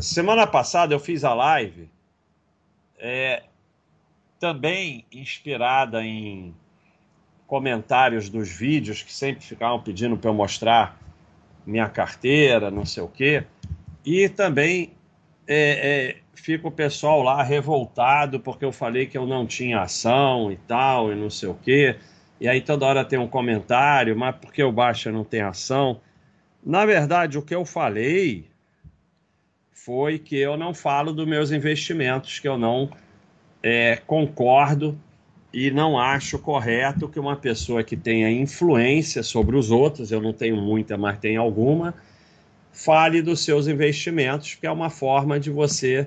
semana passada eu fiz a live é, também inspirada em comentários dos vídeos que sempre ficavam pedindo para eu mostrar minha carteira, não sei o quê. E também é, é, fica o pessoal lá revoltado porque eu falei que eu não tinha ação e tal, e não sei o quê. E aí toda hora tem um comentário, mas por que o Baixa não tem ação? Na verdade, o que eu falei foi que eu não falo dos meus investimentos, que eu não é, concordo e não acho correto que uma pessoa que tenha influência sobre os outros, eu não tenho muita, mas tenho alguma, fale dos seus investimentos, que é uma forma de você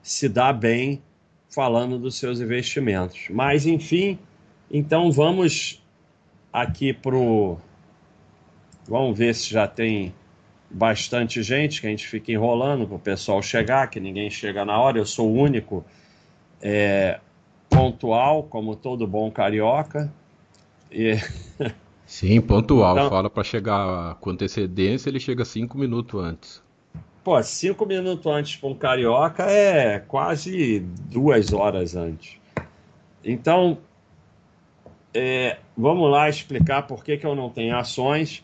se dar bem falando dos seus investimentos. Mas, enfim, então vamos aqui para o. Vamos ver se já tem bastante gente, que a gente fica enrolando para o pessoal chegar, que ninguém chega na hora. Eu sou o único é, pontual, como todo bom carioca. E... Sim, pontual. Então, Fala para chegar com antecedência, ele chega cinco minutos antes. Pô, cinco minutos antes para um carioca é quase duas horas antes. Então, é, vamos lá explicar por que, que eu não tenho ações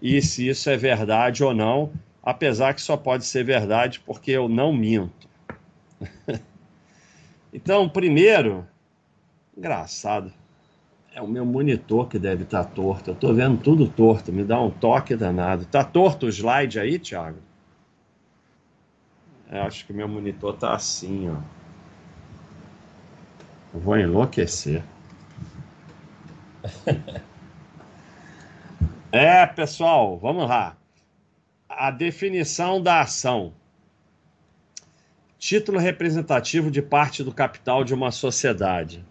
e se isso é verdade ou não, apesar que só pode ser verdade porque eu não minto. então, primeiro, engraçado, é o meu monitor que deve estar tá torto. Eu estou vendo tudo torto, me dá um toque danado. Tá torto o slide aí, Thiago? Eu acho que meu monitor tá assim, ó. Eu vou enlouquecer. É, pessoal, vamos lá. A definição da ação. Título representativo de parte do capital de uma sociedade.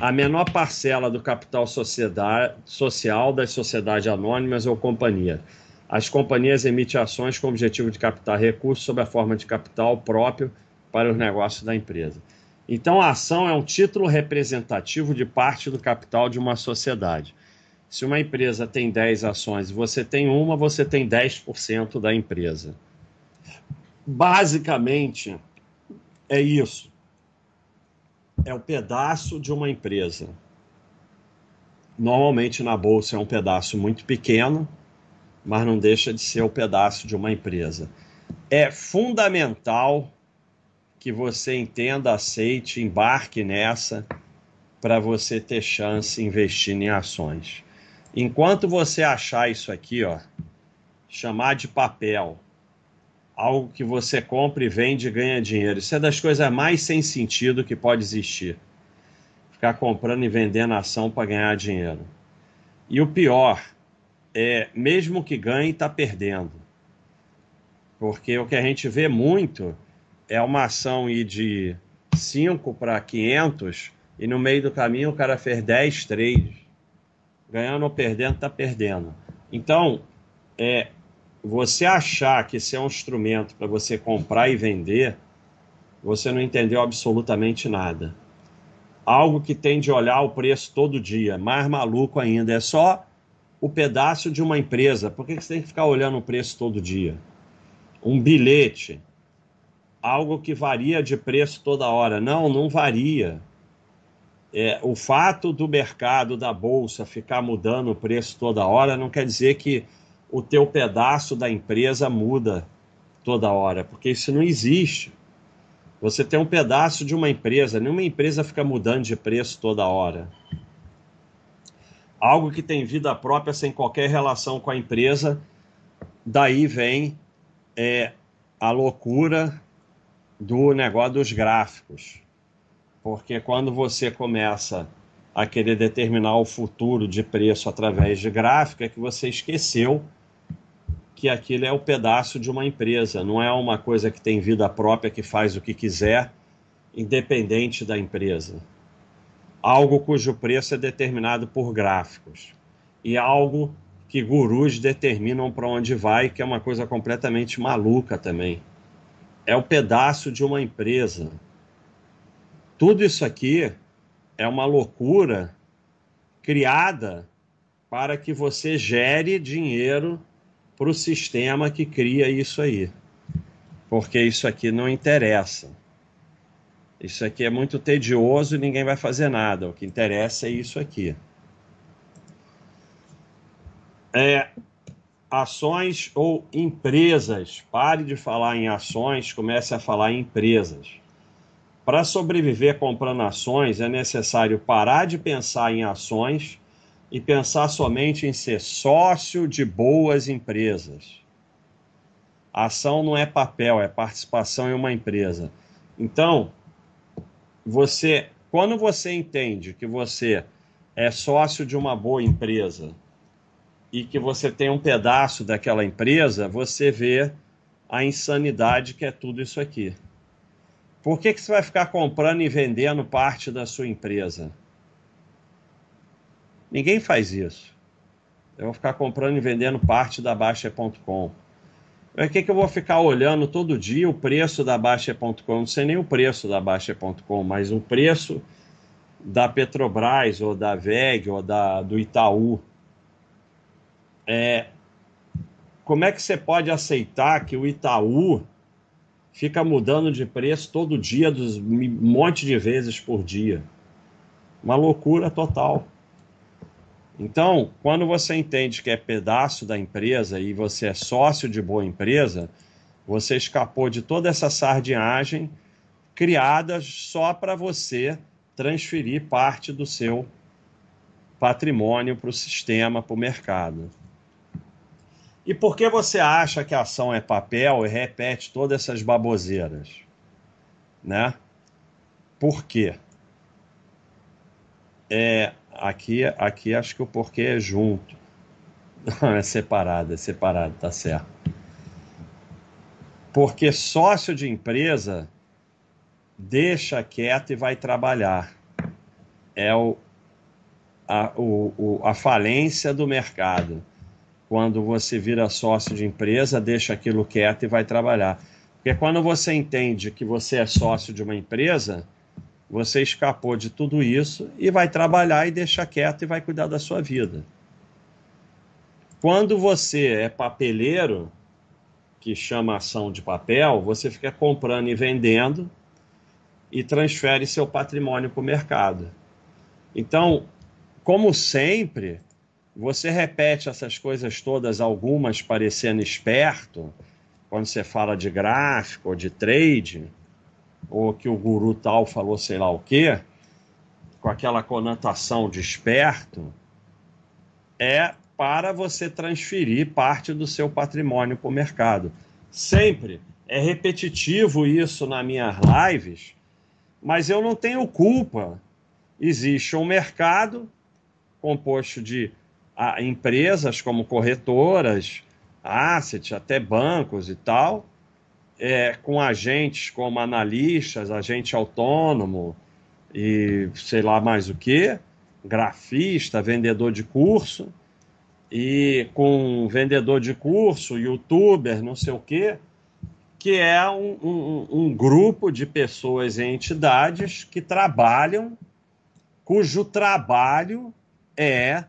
A menor parcela do capital social das sociedades anônimas ou companhia. As companhias emitem ações com o objetivo de captar recursos sob a forma de capital próprio para os negócios da empresa. Então, a ação é um título representativo de parte do capital de uma sociedade. Se uma empresa tem 10 ações e você tem uma, você tem 10% da empresa. Basicamente, é isso. É o um pedaço de uma empresa. Normalmente na bolsa é um pedaço muito pequeno, mas não deixa de ser o um pedaço de uma empresa. É fundamental que você entenda, aceite, embarque nessa para você ter chance investindo em ações. Enquanto você achar isso aqui, ó, chamar de papel, algo que você compra e vende e ganha dinheiro, isso é das coisas mais sem sentido que pode existir. Ficar comprando e vendendo ação para ganhar dinheiro. E o pior é, mesmo que ganhe, está perdendo. Porque o que a gente vê muito é uma ação ir de 5 para 500 e no meio do caminho o cara fez 10 trades ganhando ou perdendo, está perdendo. Então, é, você achar que esse é um instrumento para você comprar e vender, você não entendeu absolutamente nada. Algo que tem de olhar o preço todo dia, mais maluco ainda, é só o pedaço de uma empresa. Por que você tem que ficar olhando o preço todo dia? Um bilhete, algo que varia de preço toda hora. Não, não varia é, o fato do mercado da bolsa ficar mudando o preço toda hora não quer dizer que o teu pedaço da empresa muda toda hora, porque isso não existe. Você tem um pedaço de uma empresa, nenhuma empresa fica mudando de preço toda hora. Algo que tem vida própria sem qualquer relação com a empresa, daí vem é, a loucura do negócio dos gráficos. Porque quando você começa a querer determinar o futuro de preço através de gráfico, é que você esqueceu que aquilo é o pedaço de uma empresa, não é uma coisa que tem vida própria que faz o que quiser, independente da empresa. Algo cujo preço é determinado por gráficos e algo que gurus determinam para onde vai, que é uma coisa completamente maluca também. É o pedaço de uma empresa. Tudo isso aqui é uma loucura criada para que você gere dinheiro para o sistema que cria isso aí. porque isso aqui não interessa. Isso aqui é muito tedioso e ninguém vai fazer nada. O que interessa é isso aqui. É, ações ou empresas. Pare de falar em ações, comece a falar em empresas. Para sobreviver comprando ações, é necessário parar de pensar em ações e pensar somente em ser sócio de boas empresas. A ação não é papel, é participação em uma empresa. Então, você, quando você entende que você é sócio de uma boa empresa e que você tem um pedaço daquela empresa, você vê a insanidade que é tudo isso aqui. Por que, que você vai ficar comprando e vendendo parte da sua empresa? Ninguém faz isso. Eu vou ficar comprando e vendendo parte da Baixa.com. Por que, que eu vou ficar olhando todo dia o preço da Baixa.com? Não sei nem o preço da Baixa.com, mas o preço da Petrobras, ou da VEG, ou da, do Itaú. É, como é que você pode aceitar que o Itaú fica mudando de preço todo dia, dos, um monte de vezes por dia? Uma loucura total. Então, quando você entende que é pedaço da empresa e você é sócio de boa empresa, você escapou de toda essa sardinhagem criada só para você transferir parte do seu patrimônio para o sistema, para o mercado. E por que você acha que a ação é papel e repete todas essas baboseiras? Né? Por quê? É, Aqui, aqui acho que o porquê é junto. Não, é separado, é separado, tá certo. Porque sócio de empresa deixa quieto e vai trabalhar. É o, a, o, o, a falência do mercado. Quando você vira sócio de empresa, deixa aquilo quieto e vai trabalhar. Porque quando você entende que você é sócio de uma empresa, você escapou de tudo isso e vai trabalhar e deixar quieto e vai cuidar da sua vida. Quando você é papeleiro, que chama ação de papel, você fica comprando e vendendo e transfere seu patrimônio para o mercado. Então, como sempre, você repete essas coisas todas, algumas parecendo esperto, quando você fala de gráfico ou de trade ou que o guru tal falou sei lá o quê, com aquela conotação de esperto, é para você transferir parte do seu patrimônio para o mercado. Sempre é repetitivo isso nas minhas lives, mas eu não tenho culpa. Existe um mercado composto de a, empresas como corretoras, assets, até bancos e tal, é, com agentes como analistas, agente autônomo e sei lá mais o que, grafista, vendedor de curso, e com vendedor de curso, youtuber, não sei o que, que é um, um, um grupo de pessoas e entidades que trabalham, cujo trabalho é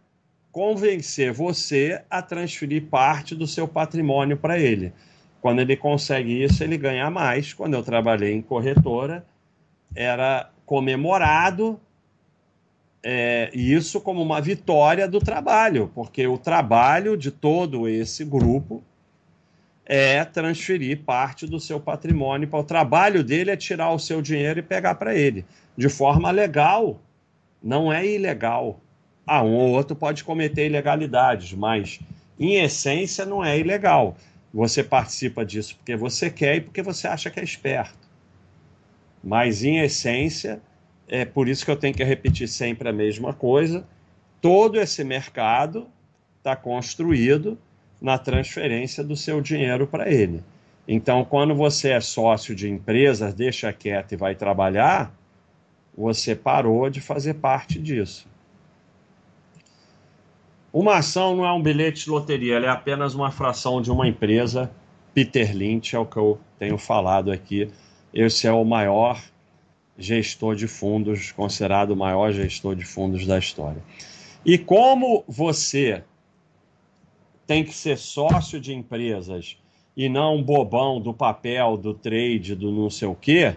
convencer você a transferir parte do seu patrimônio para ele. Quando ele consegue isso, ele ganha mais. Quando eu trabalhei em corretora, era comemorado é, isso como uma vitória do trabalho, porque o trabalho de todo esse grupo é transferir parte do seu patrimônio para o trabalho dele é tirar o seu dinheiro e pegar para ele de forma legal, não é ilegal. Ah, um ou outro pode cometer ilegalidades, mas em essência não é ilegal. Você participa disso porque você quer e porque você acha que é esperto. Mas, em essência, é por isso que eu tenho que repetir sempre a mesma coisa. Todo esse mercado está construído na transferência do seu dinheiro para ele. Então, quando você é sócio de empresas, deixa quieto e vai trabalhar, você parou de fazer parte disso. Uma ação não é um bilhete de loteria, ela é apenas uma fração de uma empresa. Peter Lynch é o que eu tenho falado aqui. Esse é o maior gestor de fundos, considerado o maior gestor de fundos da história. E como você tem que ser sócio de empresas e não um bobão do papel, do trade, do não sei o quê,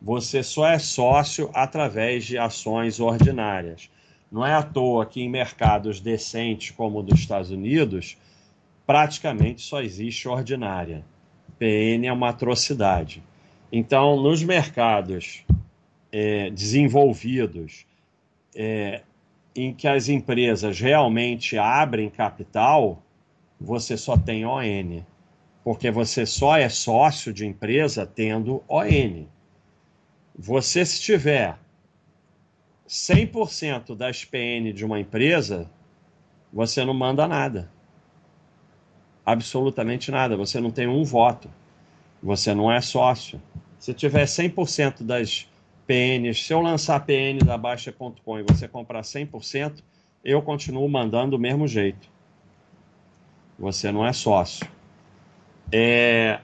você só é sócio através de ações ordinárias. Não é à toa que em mercados decentes como o dos Estados Unidos, praticamente só existe ordinária. PN é uma atrocidade. Então, nos mercados é, desenvolvidos, é, em que as empresas realmente abrem capital, você só tem ON. Porque você só é sócio de empresa tendo ON. Você, se tiver 100% das PN de uma empresa, você não manda nada. Absolutamente nada. Você não tem um voto. Você não é sócio. Se tiver 100% das PNs, se eu lançar PN da Baixa.com e você comprar 100%, eu continuo mandando do mesmo jeito. Você não é sócio. É...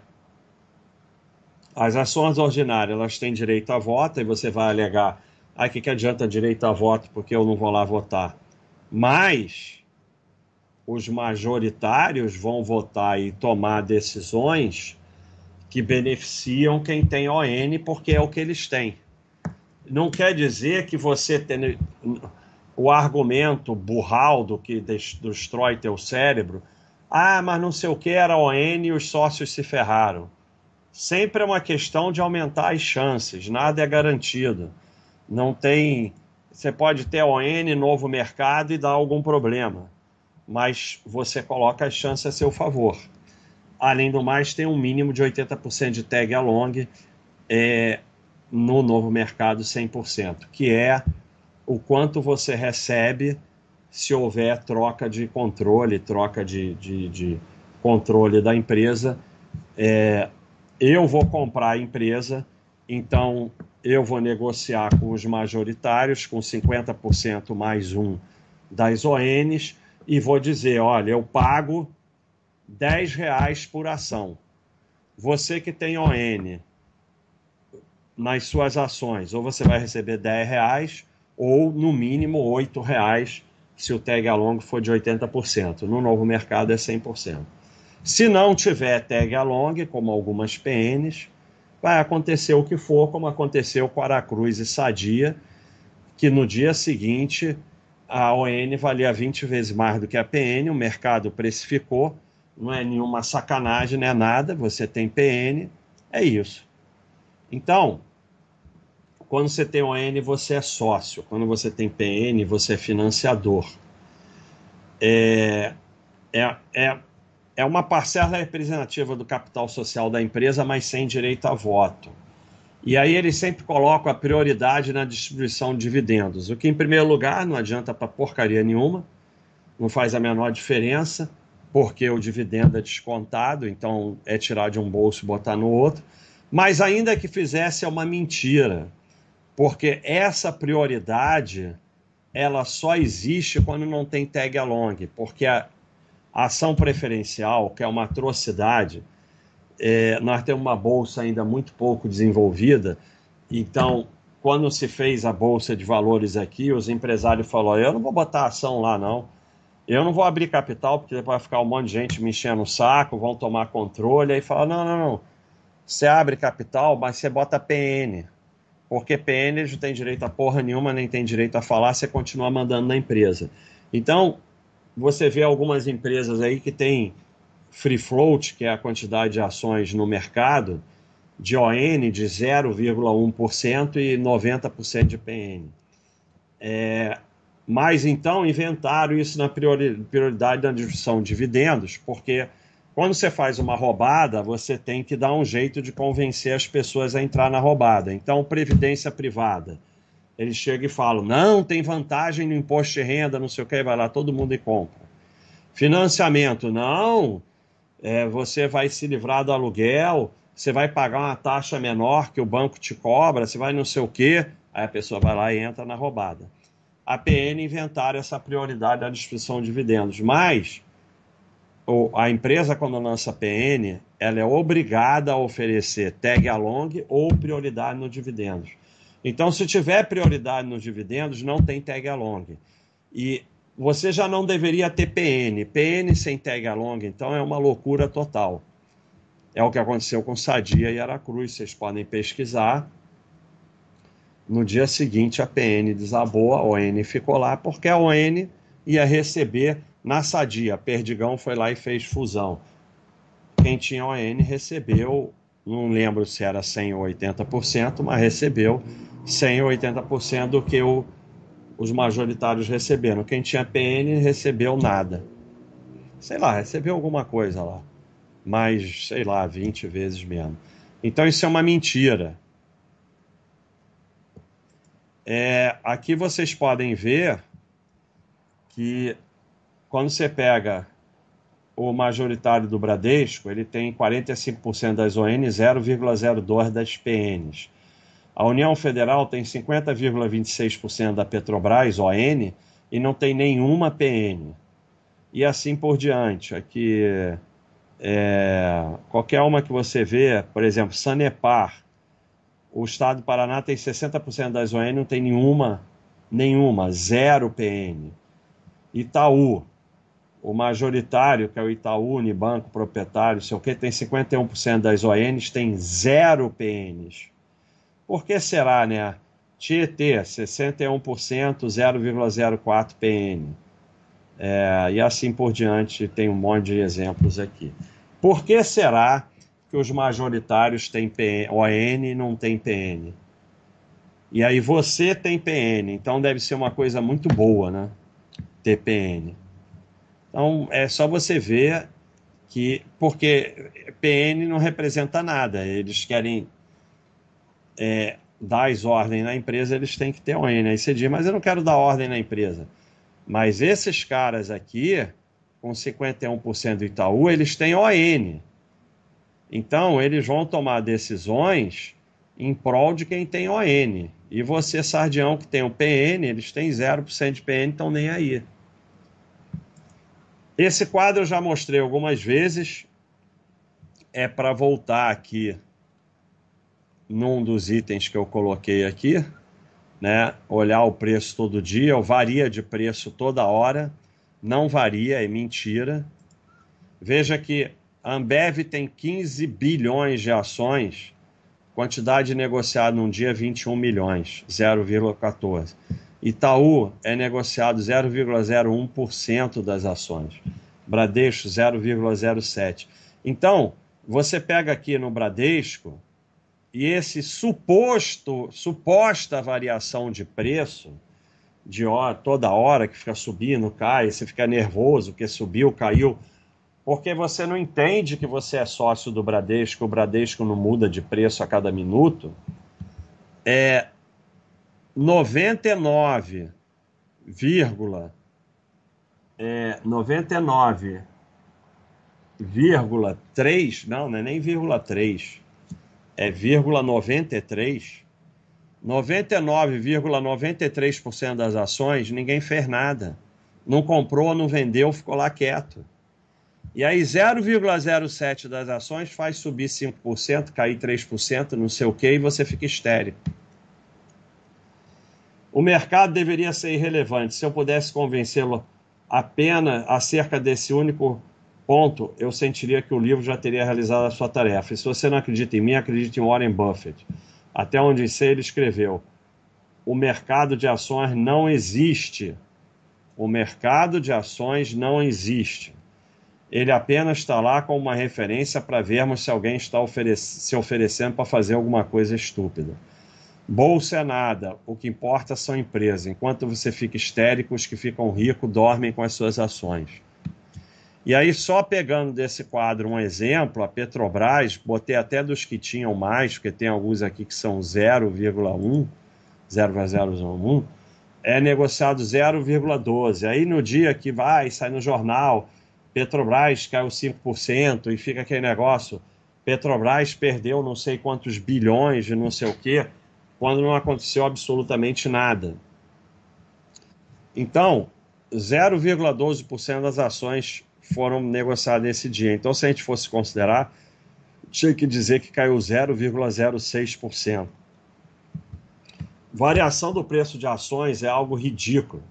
As ações ordinárias, elas têm direito a voto e você vai alegar, o que, que adianta direito a voto porque eu não vou lá votar? Mas os majoritários vão votar e tomar decisões que beneficiam quem tem ON porque é o que eles têm não quer dizer que você tem o argumento burraldo que destrói teu cérebro. Ah, mas não sei o que era ON e os sócios se ferraram. Sempre é uma questão de aumentar as chances, nada é garantido. Não tem. Você pode ter ON, novo mercado e dar algum problema, mas você coloca as chances a seu favor. Além do mais, tem um mínimo de 80% de tag along. É, no novo mercado 100%, que é o quanto você recebe se houver troca de controle, troca de, de, de controle da empresa. É, eu vou comprar a empresa, então eu vou negociar com os majoritários, com 50% mais um das ONs, e vou dizer: olha, eu pago 10 reais por ação. Você que tem ON nas suas ações. Ou você vai receber 10 reais ou no mínimo 8 reais se o tag along for de 80%. No novo mercado é 100%. Se não tiver tag along, como algumas PNs, vai acontecer o que for, como aconteceu com Aracruz e Sadia, que no dia seguinte a ON valia 20 vezes mais do que a PN, o mercado precificou, não é nenhuma sacanagem, não é nada, você tem PN, é isso. Então, quando você tem ON, você é sócio. Quando você tem PN, você é financiador. É, é, é, é uma parcela representativa do capital social da empresa, mas sem direito a voto. E aí eles sempre colocam a prioridade na distribuição de dividendos, o que, em primeiro lugar, não adianta para porcaria nenhuma, não faz a menor diferença, porque o dividendo é descontado, então é tirar de um bolso e botar no outro. Mas ainda que fizesse, é uma mentira, porque essa prioridade ela só existe quando não tem tag along, porque a, ação preferencial, que é uma atrocidade, é, nós temos uma bolsa ainda muito pouco desenvolvida, então quando se fez a bolsa de valores aqui, os empresários falaram: eu não vou botar ação lá não, eu não vou abrir capital porque vai ficar um monte de gente me enchendo o saco, vão tomar controle, aí fala: não, não, não, você abre capital, mas você bota PN porque PN não tem direito a porra nenhuma, nem tem direito a falar, você continua mandando na empresa. Então, você vê algumas empresas aí que tem free float, que é a quantidade de ações no mercado, de ON de 0,1% e 90% de PN. É, mas então inventaram isso na prioridade da distribuição de dividendos, porque quando você faz uma roubada, você tem que dar um jeito de convencer as pessoas a entrar na roubada. Então, previdência privada. Eles chegam e falam: não, tem vantagem no imposto de renda, não sei o que, vai lá todo mundo e compra. Financiamento, não, é, você vai se livrar do aluguel, você vai pagar uma taxa menor que o banco te cobra, você vai não sei o que, aí a pessoa vai lá e entra na roubada. A PN inventaram essa prioridade da distribuição de dividendos, mas a empresa, quando lança PN, ela é obrigada a oferecer tag along ou prioridade no dividendos. Então, se tiver prioridade nos dividendos, não tem tag along. E você já não deveria ter PN. PN sem tag along, então, é uma loucura total. É o que aconteceu com Sadia e Aracruz, vocês podem pesquisar. No dia seguinte, a PN desabou, a ON ficou lá, porque a ON ia receber na Sadia. Perdigão foi lá e fez fusão. Quem tinha ON recebeu, não lembro se era 100 ou 80%, mas recebeu 100 ou 80% do que o, os majoritários receberam. Quem tinha PN recebeu nada. Sei lá, recebeu alguma coisa lá. Mas, sei lá, 20 vezes menos. Então isso é uma mentira. É, aqui vocês podem ver que quando você pega o majoritário do Bradesco, ele tem 45% das ON e 0,02% das PNs. A União Federal tem 50,26% da Petrobras, ON, e não tem nenhuma PN. E assim por diante. Aqui, é, qualquer uma que você vê, por exemplo, Sanepar, o estado do Paraná tem 60% das ON, não tem nenhuma, nenhuma, zero PN. Itaú, o majoritário, que é o Itaú, Unibanco, proprietário, sei o que, tem 51% das ONs, tem zero PNs. Por que será, né? Tietê, 61%, 0,04 PN. É, e assim por diante, tem um monte de exemplos aqui. Por que será que os majoritários têm PN, ON e não tem PN? E aí você tem PN, então deve ser uma coisa muito boa, né? Ter PN. Então é só você ver que. Porque PN não representa nada, eles querem é, dar as ordens na empresa, eles têm que ter ON. Aí você diz, mas eu não quero dar ordem na empresa. Mas esses caras aqui, com 51% do Itaú, eles têm ON. Então, eles vão tomar decisões em prol de quem tem ON. E você, Sardião, que tem o PN, eles têm 0% de PN, estão nem aí. Esse quadro eu já mostrei algumas vezes. É para voltar aqui num dos itens que eu coloquei aqui, né? Olhar o preço todo dia, varia de preço toda hora, não varia, é mentira. Veja que a Ambev tem 15 bilhões de ações, quantidade negociada num dia 21 milhões, 0,14. Itaú é negociado 0,01% das ações. Bradesco 0,07. Então, você pega aqui no Bradesco e esse suposto suposta variação de preço de hora, toda hora que fica subindo, cai, você fica nervoso porque subiu, caiu, porque você não entende que você é sócio do Bradesco, o Bradesco não muda de preço a cada minuto. É 99, é 99,3, não, não é nem vírgula 3, é vírgula 93. 99,93% das ações ninguém fez nada. Não comprou, não vendeu, ficou lá quieto. E aí 0,07 das ações faz subir 5%, cair 3%, não sei o que, e você fica estéreo. O mercado deveria ser irrelevante. Se eu pudesse convencê-lo apenas acerca desse único ponto, eu sentiria que o livro já teria realizado a sua tarefa. E se você não acredita em mim, acredite em Warren Buffett. Até onde sei, ele escreveu: o mercado de ações não existe. O mercado de ações não existe. Ele apenas está lá como uma referência para vermos se alguém está oferec se oferecendo para fazer alguma coisa estúpida. Bolsa é nada, o que importa são empresas. Enquanto você fica histérico, os que ficam ricos dormem com as suas ações. E aí, só pegando desse quadro um exemplo, a Petrobras, botei até dos que tinham mais, porque tem alguns aqui que são 0,1, 0,001, é negociado 0,12. Aí no dia que vai, sai no jornal, Petrobras caiu 5% e fica aquele negócio, Petrobras perdeu não sei quantos bilhões de não sei o quê quando não aconteceu absolutamente nada. Então, 0,12% das ações foram negociadas nesse dia. Então, se a gente fosse considerar, tinha que dizer que caiu 0,06%. Variação do preço de ações é algo ridículo,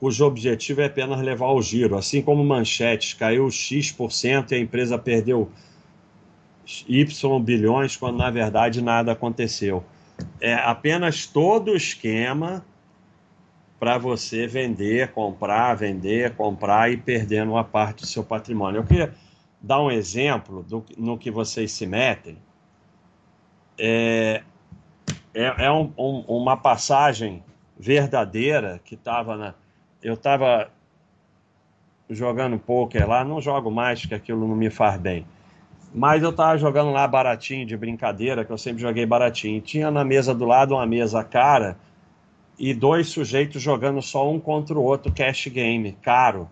cujo objetivo é apenas levar o giro. Assim como manchetes caiu X% e a empresa perdeu Y bilhões, quando na verdade nada aconteceu. É apenas todo o esquema para você vender, comprar, vender, comprar e perdendo uma parte do seu patrimônio. Eu queria dar um exemplo do, no que vocês se metem. É, é, é um, um, uma passagem verdadeira que estava na. Eu estava jogando poker lá, não jogo mais, que aquilo não me faz bem. Mas eu estava jogando lá baratinho, de brincadeira, que eu sempre joguei baratinho. Tinha na mesa do lado uma mesa cara e dois sujeitos jogando só um contra o outro cash game, caro.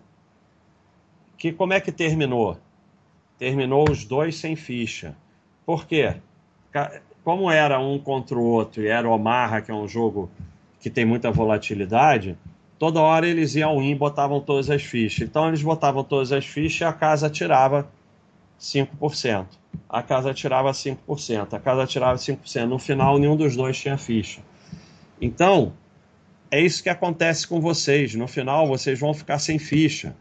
Que como é que terminou? Terminou os dois sem ficha. Por quê? Como era um contra o outro e era o Omaha, que é um jogo que tem muita volatilidade, toda hora eles iam in e botavam todas as fichas. Então eles botavam todas as fichas e a casa tirava 5%. A casa tirava 5%, a casa tirava 5%. No final, nenhum dos dois tinha ficha. Então, é isso que acontece com vocês. No final, vocês vão ficar sem ficha.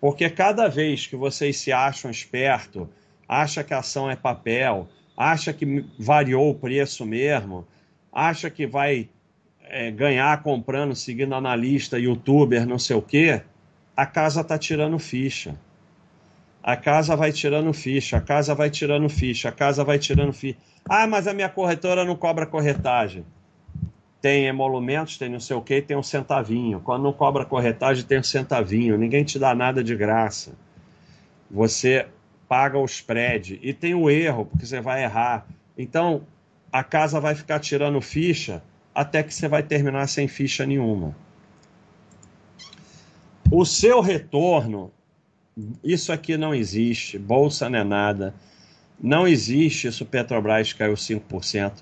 Porque cada vez que vocês se acham esperto, acha que a ação é papel, acha que variou o preço mesmo, acha que vai é, ganhar comprando, seguindo analista, youtuber, não sei o quê, a casa está tirando ficha. A casa vai tirando ficha, a casa vai tirando ficha, a casa vai tirando ficha. Ah, mas a minha corretora não cobra corretagem tem emolumentos, tem não sei o que, tem um centavinho. Quando não cobra corretagem, tem um centavinho. Ninguém te dá nada de graça. Você paga o spread. E tem o erro, porque você vai errar. Então, a casa vai ficar tirando ficha até que você vai terminar sem ficha nenhuma. O seu retorno, isso aqui não existe. Bolsa não é nada. Não existe isso, Petrobras caiu 5%.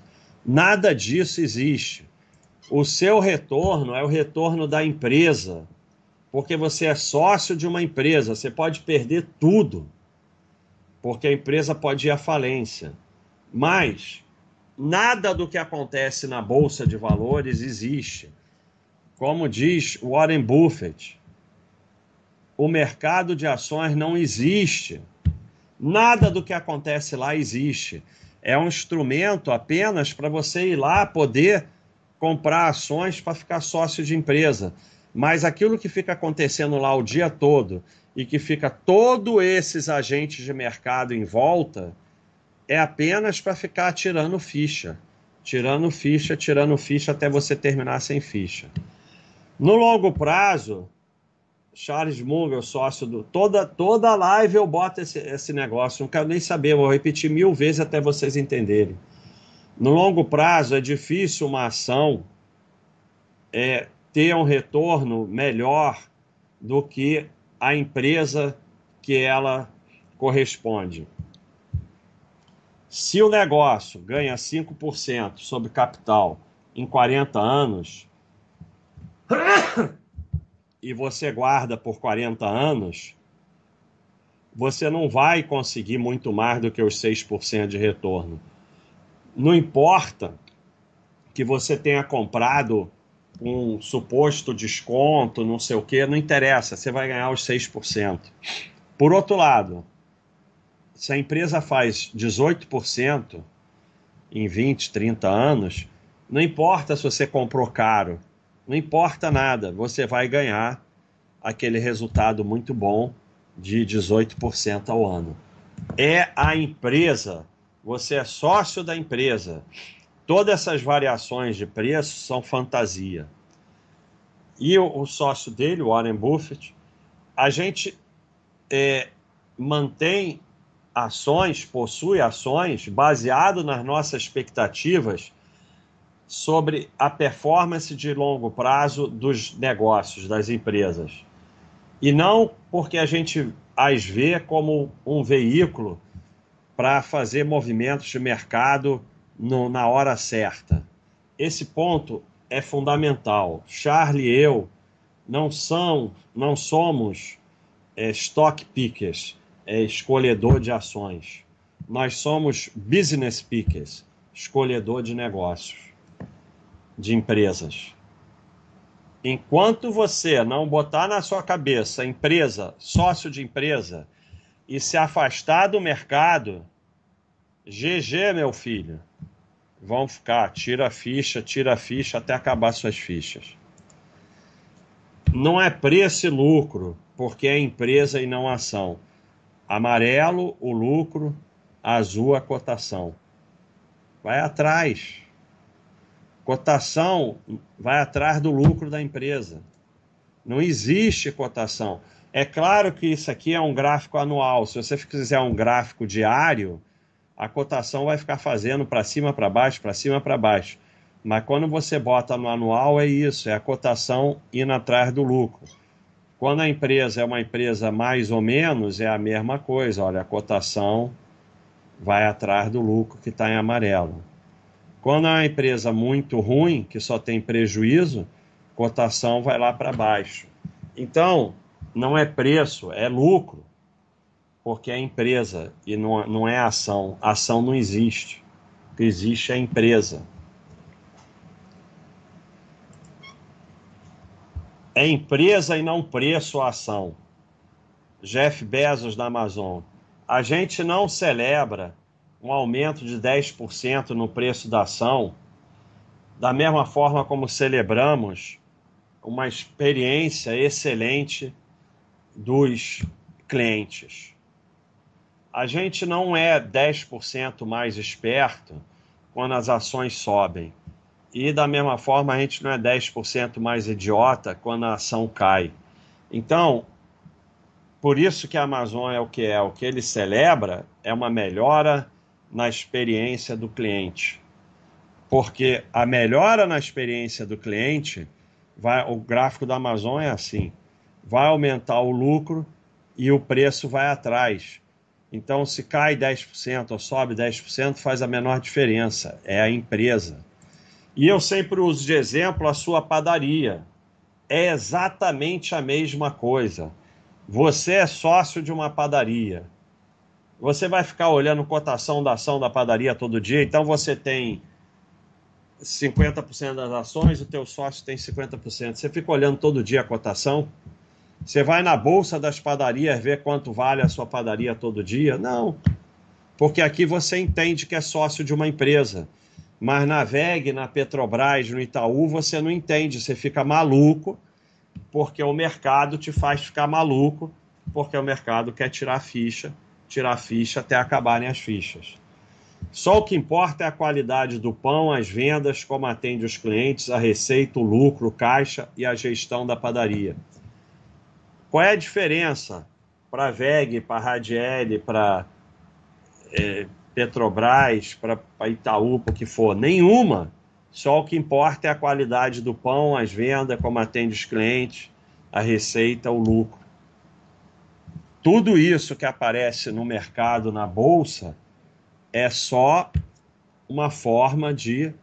Nada disso existe. O seu retorno é o retorno da empresa, porque você é sócio de uma empresa, você pode perder tudo, porque a empresa pode ir à falência. Mas nada do que acontece na bolsa de valores existe. Como diz Warren Buffett, o mercado de ações não existe. Nada do que acontece lá existe. É um instrumento apenas para você ir lá poder comprar ações para ficar sócio de empresa. Mas aquilo que fica acontecendo lá o dia todo e que fica todos esses agentes de mercado em volta é apenas para ficar tirando ficha. Tirando ficha, tirando ficha até você terminar sem ficha. No longo prazo, Charles Munger, sócio do. Toda, toda live eu boto esse, esse negócio, não quero nem saber, vou repetir mil vezes até vocês entenderem. No longo prazo, é difícil uma ação é, ter um retorno melhor do que a empresa que ela corresponde. Se o negócio ganha 5% sobre capital em 40 anos e você guarda por 40 anos, você não vai conseguir muito mais do que os 6% de retorno. Não importa que você tenha comprado um suposto desconto, não sei o que, não interessa, você vai ganhar os 6%. Por outro lado, se a empresa faz 18% em 20, 30 anos, não importa se você comprou caro, não importa nada, você vai ganhar aquele resultado muito bom de 18% ao ano. É a empresa você é sócio da empresa. Todas essas variações de preço são fantasia. E o, o sócio dele, Warren Buffett, a gente é, mantém ações, possui ações baseado nas nossas expectativas sobre a performance de longo prazo dos negócios, das empresas. E não porque a gente as vê como um veículo para fazer movimentos de mercado no, na hora certa. Esse ponto é fundamental. Charlie e eu não são, não somos é, stock pickers, é, escolhedor de ações. Nós somos business pickers, escolhedor de negócios, de empresas. Enquanto você não botar na sua cabeça empresa, sócio de empresa, e se afastar do mercado, GG, meu filho. Vão ficar, tira a ficha, tira a ficha até acabar suas fichas. Não é preço e lucro, porque é empresa e não ação. Amarelo, o lucro, azul, a cotação. Vai atrás. Cotação vai atrás do lucro da empresa. Não existe cotação. É claro que isso aqui é um gráfico anual. Se você fizer um gráfico diário, a cotação vai ficar fazendo para cima, para baixo, para cima, para baixo. Mas quando você bota no anual, é isso, é a cotação indo atrás do lucro. Quando a empresa é uma empresa mais ou menos, é a mesma coisa. Olha, a cotação vai atrás do lucro que está em amarelo. Quando é uma empresa muito ruim, que só tem prejuízo, cotação vai lá para baixo. Então, não é preço, é lucro porque é empresa e não, não é ação. Ação não existe. O que existe é empresa. É empresa e não preço a ação. Jeff Bezos da Amazon. A gente não celebra um aumento de 10% no preço da ação, da mesma forma como celebramos uma experiência excelente dos clientes a gente não é 10% mais esperto quando as ações sobem. E da mesma forma, a gente não é 10% mais idiota quando a ação cai. Então, por isso que a Amazon é o que é. O que ele celebra é uma melhora na experiência do cliente. Porque a melhora na experiência do cliente, vai, o gráfico da Amazon é assim: vai aumentar o lucro e o preço vai atrás. Então, se cai 10% ou sobe 10%, faz a menor diferença. É a empresa. E eu sempre uso de exemplo a sua padaria. É exatamente a mesma coisa. Você é sócio de uma padaria. Você vai ficar olhando cotação da ação da padaria todo dia, então você tem 50% das ações, o teu sócio tem 50%. Você fica olhando todo dia a cotação? Você vai na bolsa das padarias ver quanto vale a sua padaria todo dia? Não. Porque aqui você entende que é sócio de uma empresa. Mas na VEG, na Petrobras, no Itaú, você não entende, você fica maluco, porque o mercado te faz ficar maluco, porque o mercado quer tirar ficha, tirar ficha até acabarem as fichas. Só o que importa é a qualidade do pão, as vendas, como atende os clientes, a receita, o lucro, o caixa e a gestão da padaria. Qual é a diferença para a VEG, para a Radiel, para é, Petrobras, para Itaú, para o que for? Nenhuma. Só o que importa é a qualidade do pão, as vendas, como atende os clientes, a receita, o lucro. Tudo isso que aparece no mercado, na bolsa, é só uma forma de,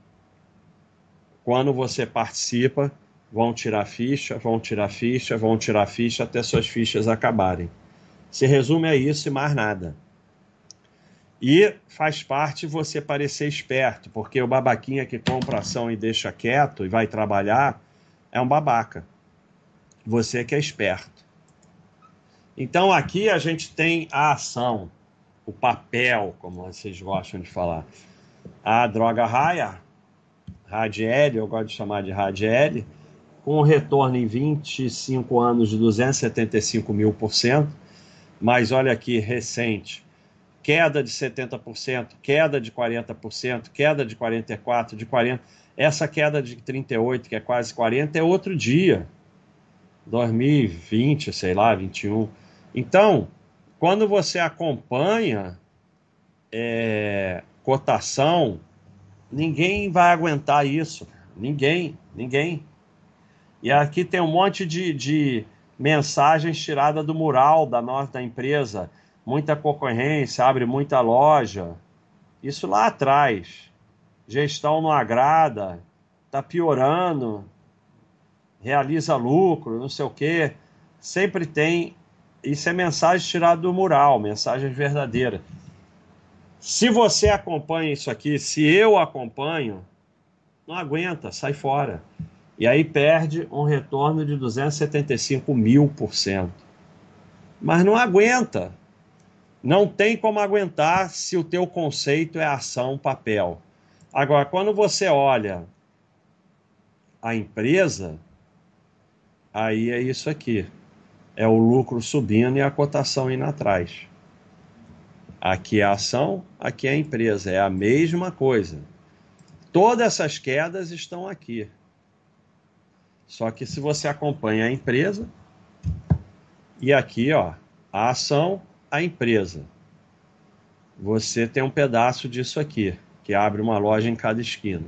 quando você participa, vão tirar ficha, vão tirar ficha, vão tirar ficha até suas fichas acabarem. Se resume a isso e mais nada. E faz parte você parecer esperto, porque o babaquinha que compra ação e deixa quieto e vai trabalhar é um babaca. Você que é esperto. Então aqui a gente tem a ação, o papel, como vocês gostam de falar. A droga raia, Radiel, eu gosto de chamar de Radiel, com um retorno em 25 anos de 275 mil por cento, mas olha aqui, recente, queda de 70%, queda de 40%, queda de 44%, de 40%. Essa queda de 38%, que é quase 40%, é outro dia, 2020, sei lá, 21. Então, quando você acompanha é, cotação, ninguém vai aguentar isso. Ninguém, ninguém. E aqui tem um monte de, de mensagens tiradas do mural da nossa empresa. Muita concorrência, abre muita loja. Isso lá atrás. Gestão não agrada, está piorando, realiza lucro, não sei o quê. Sempre tem. Isso é mensagem tirada do mural, mensagem verdadeira. Se você acompanha isso aqui, se eu acompanho, não aguenta, sai fora. E aí perde um retorno de 275 mil por cento. Mas não aguenta. Não tem como aguentar se o teu conceito é ação, papel. Agora, quando você olha a empresa, aí é isso aqui. É o lucro subindo e a cotação indo atrás. Aqui é a ação, aqui é a empresa. É a mesma coisa. Todas essas quedas estão aqui. Só que se você acompanha a empresa, e aqui, ó, a ação, a empresa. Você tem um pedaço disso aqui, que abre uma loja em cada esquina.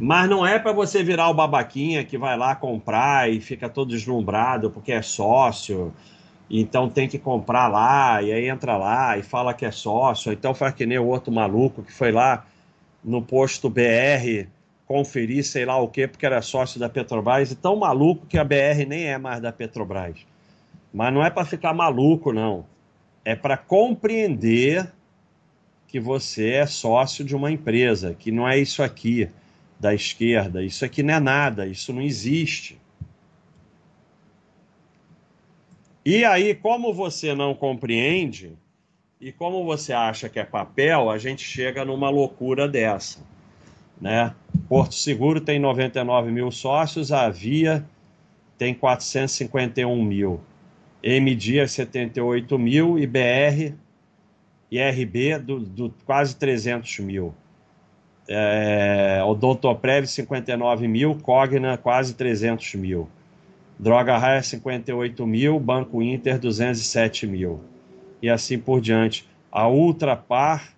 Mas não é para você virar o babaquinha que vai lá comprar e fica todo deslumbrado porque é sócio, então tem que comprar lá, e aí entra lá e fala que é sócio, então faz que nem o outro maluco que foi lá no posto BR conferir sei lá o que, porque era sócio da Petrobras, e tão maluco que a BR nem é mais da Petrobras. Mas não é para ficar maluco, não. É para compreender que você é sócio de uma empresa, que não é isso aqui da esquerda, isso aqui não é nada, isso não existe. E aí, como você não compreende, e como você acha que é papel, a gente chega numa loucura dessa. Né? Porto Seguro tem 99 mil sócios, a Via tem 451 mil. MDIA 78 mil e BR e RB do, do quase 300 mil. É, Odontoprev 59 mil, Cogna quase 300 mil. Droga Raia 58 mil, Banco Inter 207 mil. E assim por diante. A Ultrapar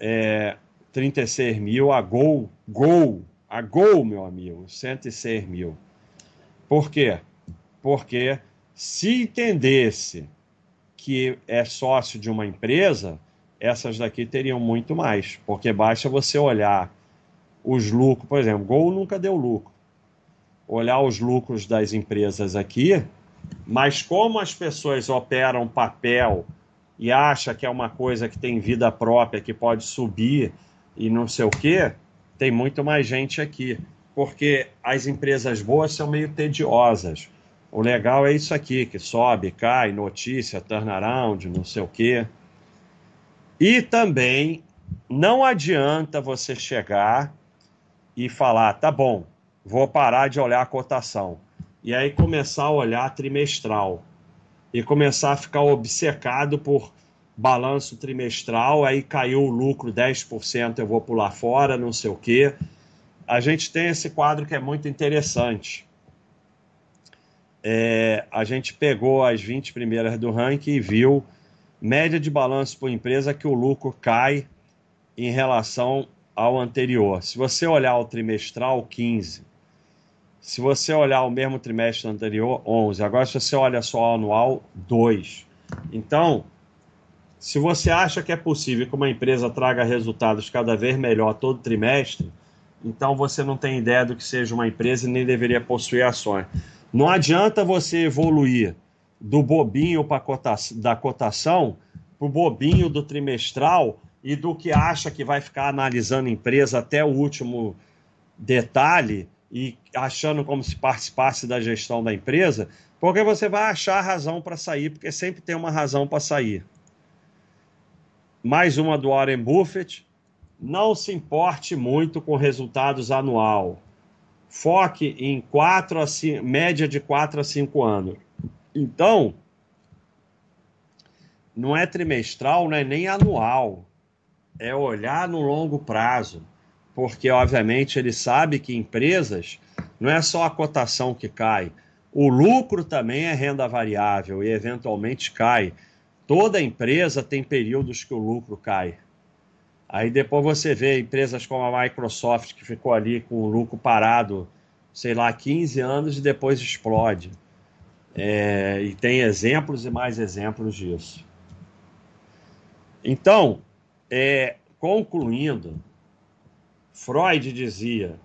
é, 36 mil, a Gol, Gol, a Gol, meu amigo, 106 mil. Por quê? Porque se entendesse que é sócio de uma empresa, essas daqui teriam muito mais, porque basta você olhar os lucros, por exemplo, Gol nunca deu lucro. Olhar os lucros das empresas aqui, mas como as pessoas operam papel e acham que é uma coisa que tem vida própria, que pode subir e não sei o quê, tem muito mais gente aqui. Porque as empresas boas são meio tediosas. O legal é isso aqui, que sobe, cai, notícia, turnaround, não sei o quê. E também não adianta você chegar e falar, tá bom, vou parar de olhar a cotação. E aí começar a olhar trimestral. E começar a ficar obcecado por balanço trimestral, aí caiu o lucro 10%, eu vou pular fora, não sei o quê. A gente tem esse quadro que é muito interessante é, a gente pegou as 20 primeiras do ranking e viu média de balanço por empresa que o lucro cai em relação ao anterior. Se você olhar o trimestral, 15. Se você olhar o mesmo trimestre anterior, 11. Agora, se você olha só o anual, 2. Então, se você acha que é possível que uma empresa traga resultados cada vez melhor todo trimestre, então você não tem ideia do que seja uma empresa e nem deveria possuir ações. Não adianta você evoluir do bobinho cota, da cotação para o bobinho do trimestral e do que acha que vai ficar analisando a empresa até o último detalhe e achando como se participasse da gestão da empresa, porque você vai achar razão para sair, porque sempre tem uma razão para sair. Mais uma do Warren Buffett. Não se importe muito com resultados anual foque em quatro a média de 4 a 5 anos. Então, não é trimestral, não é nem anual. É olhar no longo prazo. Porque, obviamente, ele sabe que empresas não é só a cotação que cai, o lucro também é renda variável e eventualmente cai. Toda empresa tem períodos que o lucro cai. Aí depois você vê empresas como a Microsoft, que ficou ali com o lucro parado, sei lá, 15 anos e depois explode. É, e tem exemplos e mais exemplos disso. Então, é, concluindo, Freud dizia: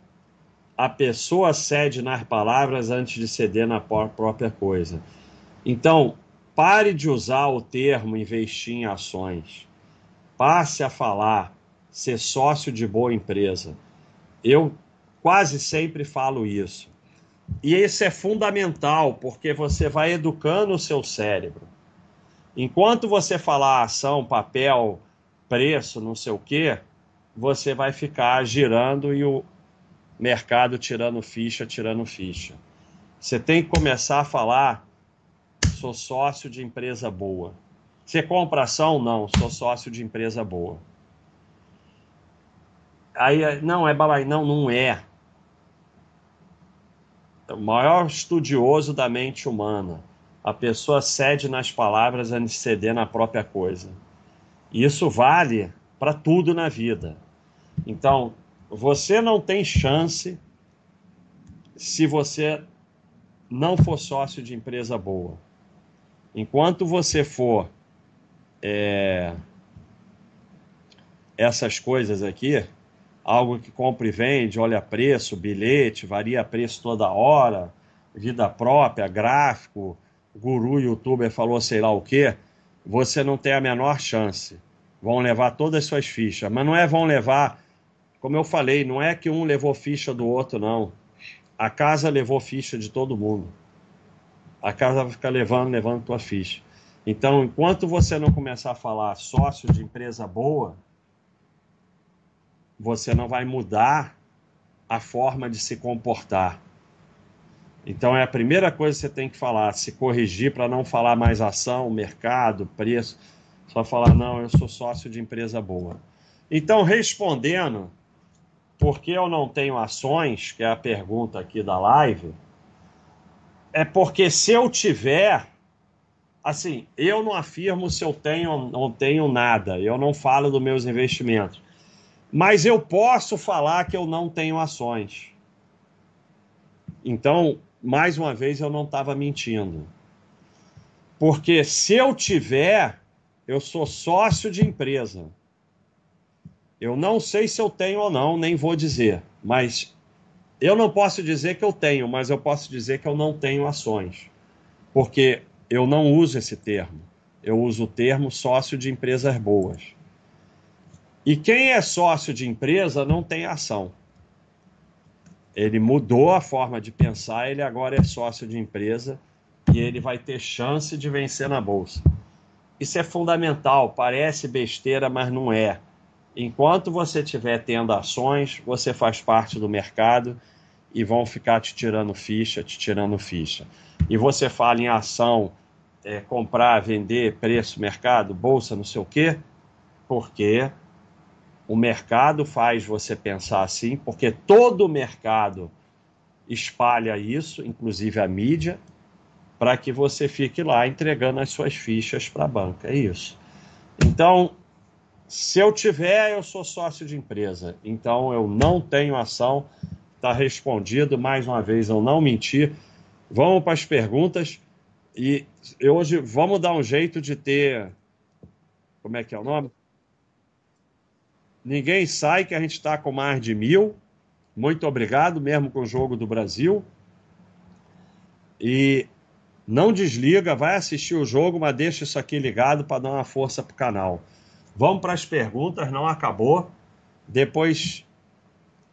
a pessoa cede nas palavras antes de ceder na própria coisa. Então, pare de usar o termo investir em ações. Passe a falar ser sócio de boa empresa. Eu quase sempre falo isso. E isso é fundamental, porque você vai educando o seu cérebro. Enquanto você falar ação, papel, preço, não sei o quê, você vai ficar girando e o mercado tirando ficha, tirando ficha. Você tem que começar a falar: sou sócio de empresa boa. Você compra ação? Não, sou sócio de empresa boa. Aí, não, é balai. Não, não é. O maior estudioso da mente humana. A pessoa cede nas palavras antes de ceder na própria coisa. E isso vale para tudo na vida. Então, você não tem chance se você não for sócio de empresa boa. Enquanto você for é, essas coisas aqui, algo que compra e vende, olha preço, bilhete, varia preço toda hora, vida própria, gráfico, guru youtuber falou sei lá o que, você não tem a menor chance. Vão levar todas as suas fichas, mas não é vão levar como eu falei, não é que um levou ficha do outro, não. A casa levou ficha de todo mundo. A casa vai ficar levando, levando tua ficha. Então, enquanto você não começar a falar sócio de empresa boa, você não vai mudar a forma de se comportar. Então, é a primeira coisa que você tem que falar, se corrigir para não falar mais ação, mercado, preço, só falar, não, eu sou sócio de empresa boa. Então, respondendo, por que eu não tenho ações, que é a pergunta aqui da live, é porque se eu tiver, assim, eu não afirmo se eu tenho ou não tenho nada, eu não falo dos meus investimentos, mas eu posso falar que eu não tenho ações. Então, mais uma vez, eu não estava mentindo. Porque se eu tiver, eu sou sócio de empresa. Eu não sei se eu tenho ou não, nem vou dizer, mas eu não posso dizer que eu tenho, mas eu posso dizer que eu não tenho ações, porque eu não uso esse termo. Eu uso o termo sócio de empresas boas. E quem é sócio de empresa não tem ação. Ele mudou a forma de pensar, ele agora é sócio de empresa e ele vai ter chance de vencer na bolsa. Isso é fundamental, parece besteira, mas não é. Enquanto você estiver tendo ações, você faz parte do mercado e vão ficar te tirando ficha, te tirando ficha. E você fala em ação, é, comprar, vender, preço, mercado, bolsa, não sei o quê, porque o mercado faz você pensar assim, porque todo o mercado espalha isso, inclusive a mídia, para que você fique lá entregando as suas fichas para a banca. É isso. Então, se eu tiver, eu sou sócio de empresa. Então eu não tenho ação. Está respondido. Mais uma vez, eu não menti. Vamos para as perguntas. E hoje vamos dar um jeito de ter. Como é que é o nome? Ninguém sai que a gente está com mais de mil. Muito obrigado, mesmo com o jogo do Brasil. E não desliga, vai assistir o jogo, mas deixa isso aqui ligado para dar uma força para o canal. Vamos para as perguntas, não acabou. Depois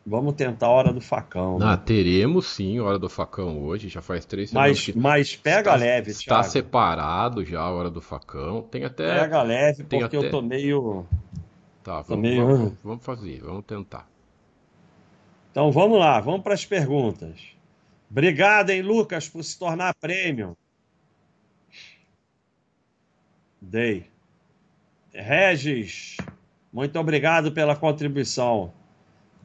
vamos tentar a hora do facão. Né? Ah, teremos sim hora do facão hoje, já faz três mas, mas pega está, leve, Está Thiago. separado já a hora do facão. Tem até. Pega leve, porque até... eu tô meio. Tá, vamos, meio... vamos, vamos fazer, vamos tentar. Então vamos lá, vamos para as perguntas. Obrigado, hein, Lucas, por se tornar prêmio. Dei. Regis, muito obrigado pela contribuição.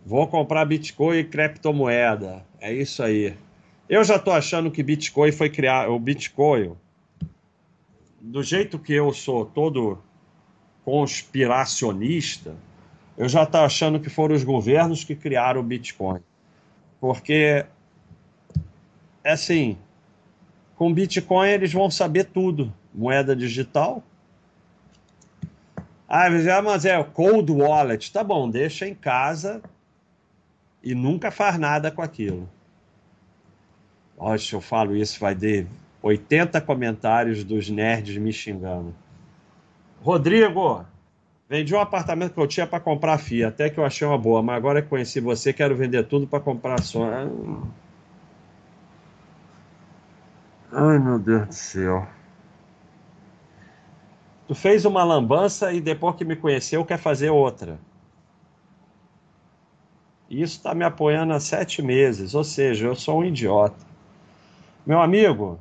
Vou comprar Bitcoin e criptomoeda. É isso aí. Eu já estou achando que Bitcoin foi criado. O Bitcoin, do jeito que eu sou todo conspiracionista, eu já estou achando que foram os governos que criaram o Bitcoin. Porque, assim, com Bitcoin eles vão saber tudo. Moeda digital, ah, mas é o cold wallet. Tá bom, deixa em casa e nunca faz nada com aquilo. Olha, se eu falo isso, vai ter 80 comentários dos nerds me xingando. Rodrigo, vendi um apartamento que eu tinha para comprar FIA, até que eu achei uma boa, mas agora que conheci você, quero vender tudo para comprar ações. Ai, meu Deus do céu. Tu fez uma lambança e depois que me conheceu quer fazer outra. Isso está me apoiando há sete meses, ou seja, eu sou um idiota. Meu amigo,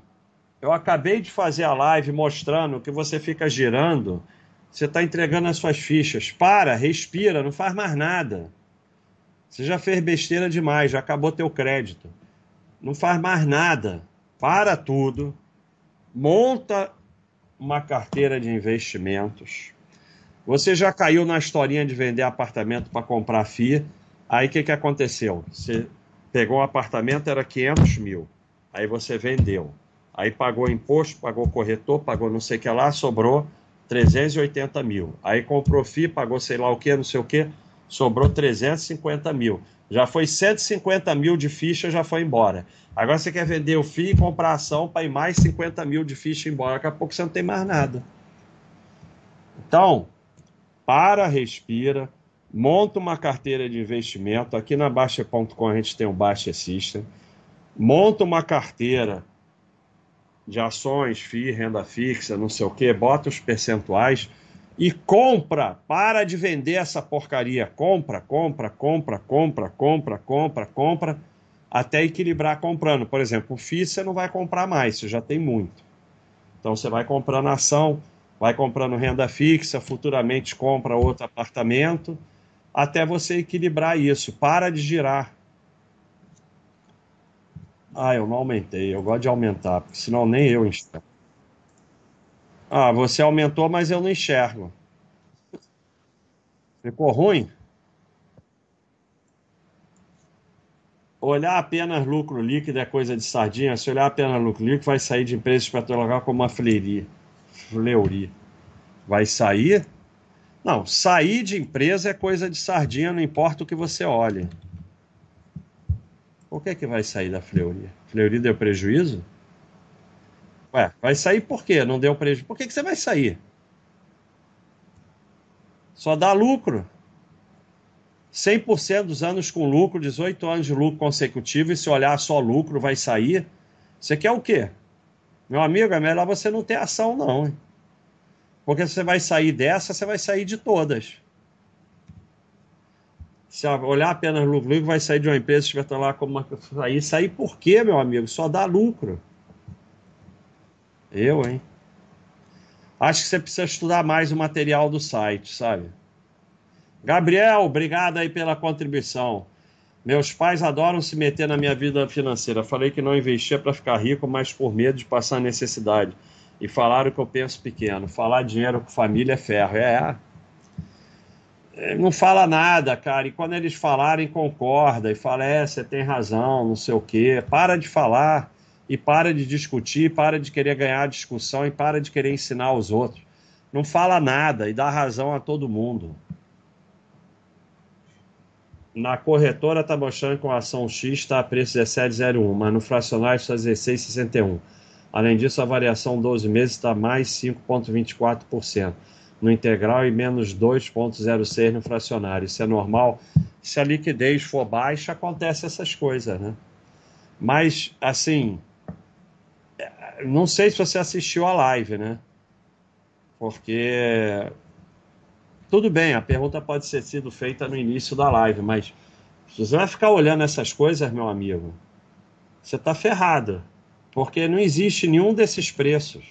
eu acabei de fazer a live mostrando que você fica girando, você está entregando as suas fichas. Para, respira, não faz mais nada. Você já fez besteira demais, já acabou teu crédito. Não faz mais nada. Para tudo. Monta uma carteira de investimentos. Você já caiu na historinha de vender apartamento para comprar FIA. Aí o que, que aconteceu? Você pegou um apartamento, era 500 mil. Aí você vendeu. Aí pagou imposto, pagou corretor, pagou não sei o que lá, sobrou 380 mil. Aí comprou FII, pagou sei lá o que, não sei o que, sobrou 350 mil. Já foi 150 mil de ficha, já foi embora. Agora você quer vender o FII e comprar ação para ir mais 50 mil de ficha embora. Daqui a pouco você não tem mais nada. Então, para, respira, monta uma carteira de investimento. Aqui na Baixa.com a gente tem o Baixa System. Monta uma carteira de ações, FII, renda fixa, não sei o que, bota os percentuais e compra, para de vender essa porcaria. Compra, compra, compra, compra, compra, compra, compra, até equilibrar comprando. Por exemplo, o FII você não vai comprar mais, você já tem muito. Então você vai comprando ação, vai comprando renda fixa, futuramente compra outro apartamento, até você equilibrar isso. Para de girar. Ah, eu não aumentei. Eu gosto de aumentar, porque senão nem eu enxergo. Ah, você aumentou, mas eu não enxergo. Ficou ruim? Olhar apenas lucro líquido é coisa de sardinha. Se olhar apenas lucro líquido, vai sair de empresas petrolíferas como a Fleury. Fleury. Vai sair? Não, sair de empresa é coisa de sardinha, não importa o que você olhe. Por que, que vai sair da Fleury? Fleury deu prejuízo? Ué, vai sair por quê? Não deu prejuízo. Por que, que você vai sair? Só dá lucro. 100% dos anos com lucro, 18 anos de lucro consecutivo, e se olhar só lucro, vai sair. Você quer o quê? Meu amigo, é melhor você não ter ação, não. Hein? Porque você vai sair dessa, você vai sair de todas. Se olhar apenas lucro, vai sair de uma empresa, se vai lá como uma... sair. Sair por quê, meu amigo? Só dá lucro. Eu, hein? Acho que você precisa estudar mais o material do site, sabe? Gabriel, obrigado aí pela contribuição. Meus pais adoram se meter na minha vida financeira. Falei que não investia para ficar rico, mas por medo de passar necessidade. E falaram que eu penso pequeno. Falar dinheiro com família é ferro. É. Não fala nada, cara. E quando eles falarem, concorda. E fala, é, você tem razão, não sei o quê. Para de falar e para de discutir, para de querer ganhar discussão e para de querer ensinar aos outros. Não fala nada e dá razão a todo mundo. Na corretora está mostrando que a ação X está a preço 17,01, mas no fracionário está 16,61. Além disso, a variação 12 meses está mais 5,24% no integral e menos 2,06% no fracionário. Isso é normal. Se a liquidez for baixa, acontece essas coisas, né? Mas, assim, não sei se você assistiu a live, né? Porque tudo bem, a pergunta pode ser sido feita no início da live, mas se você vai ficar olhando essas coisas, meu amigo, você está ferrado, porque não existe nenhum desses preços.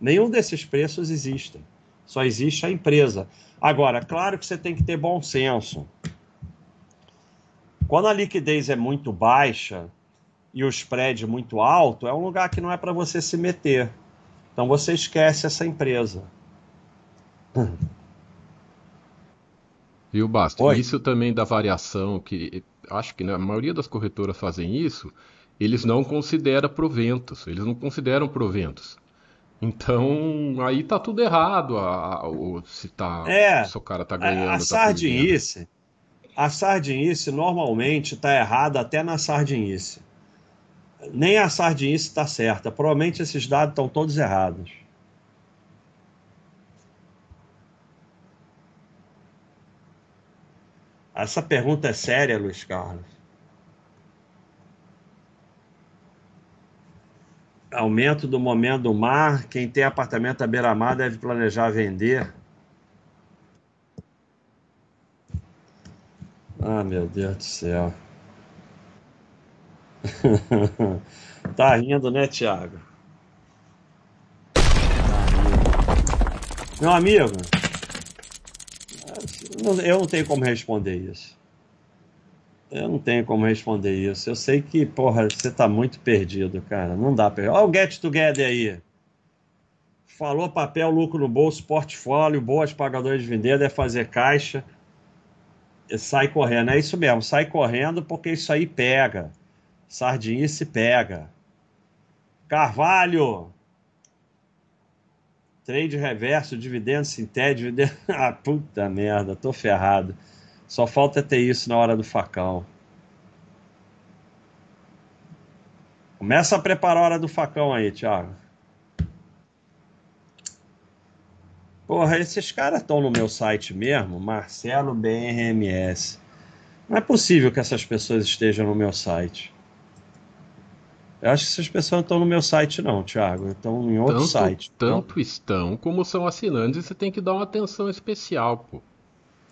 Nenhum desses preços existe. Só existe a empresa. Agora, claro que você tem que ter bom senso. Quando a liquidez é muito baixa, e o spread muito alto, é um lugar que não é para você se meter. Então você esquece essa empresa. Viu, Basta? Oi? Isso também da variação, que acho que a maioria das corretoras fazem isso, eles não consideram proventos, eles não consideram proventos. Então, aí tá tudo errado, a, a, o, se, tá, é, se o cara tá ganhando. A, a tá sardinice, a sardinice normalmente tá errada até na sardinice nem a sardinice está certa. Provavelmente esses dados estão todos errados. Essa pergunta é séria, Luiz Carlos. Aumento do momento do mar. Quem tem apartamento à beira-mar deve planejar vender. Ah, meu Deus do céu. tá rindo, né, Tiago? Meu amigo, eu não tenho como responder isso. Eu não tenho como responder isso. Eu sei que, porra, você tá muito perdido, cara. Não dá pra. Olha o Get Together aí. Falou papel, lucro no bolso, portfólio, boas pagadoras de vender, deve fazer caixa. Sai correndo. É isso mesmo, sai correndo porque isso aí pega. Sardinha se pega. Carvalho. Trade reverso, dividendo sintético, dividendo. ah, puta merda, tô ferrado. Só falta ter isso na hora do facão. Começa a preparar a hora do facão aí, Thiago. Porra, esses caras estão no meu site mesmo, Marcelo BRMS. Não é possível que essas pessoas estejam no meu site. Eu acho que essas pessoas não estão no meu site, não, Thiago. Estão em outro tanto, site. Tanto não? estão como são assinantes e você tem que dar uma atenção especial, pô.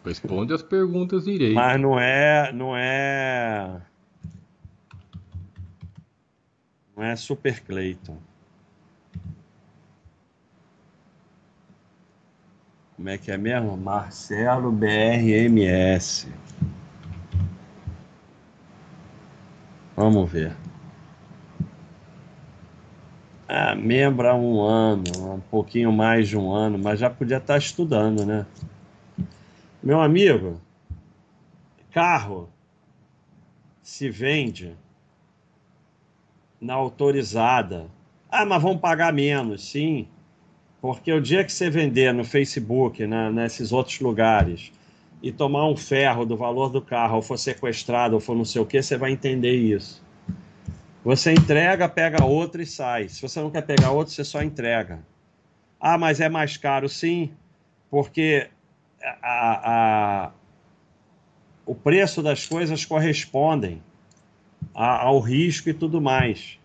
Responde as perguntas direito. Mas não é. Não é. Não é Super Clayton. Como é que é mesmo? Marcelo BRMS. Vamos ver. Ah, membro há um ano, um pouquinho mais de um ano, mas já podia estar estudando, né? Meu amigo, carro se vende na autorizada. Ah, mas vão pagar menos, sim. Porque o dia que você vender no Facebook, né, nesses outros lugares, e tomar um ferro do valor do carro, ou for sequestrado, ou for não sei o que, você vai entender isso. Você entrega, pega outro e sai. Se você não quer pegar outro, você só entrega. Ah, mas é mais caro, sim, porque a, a, o preço das coisas correspondem a, ao risco e tudo mais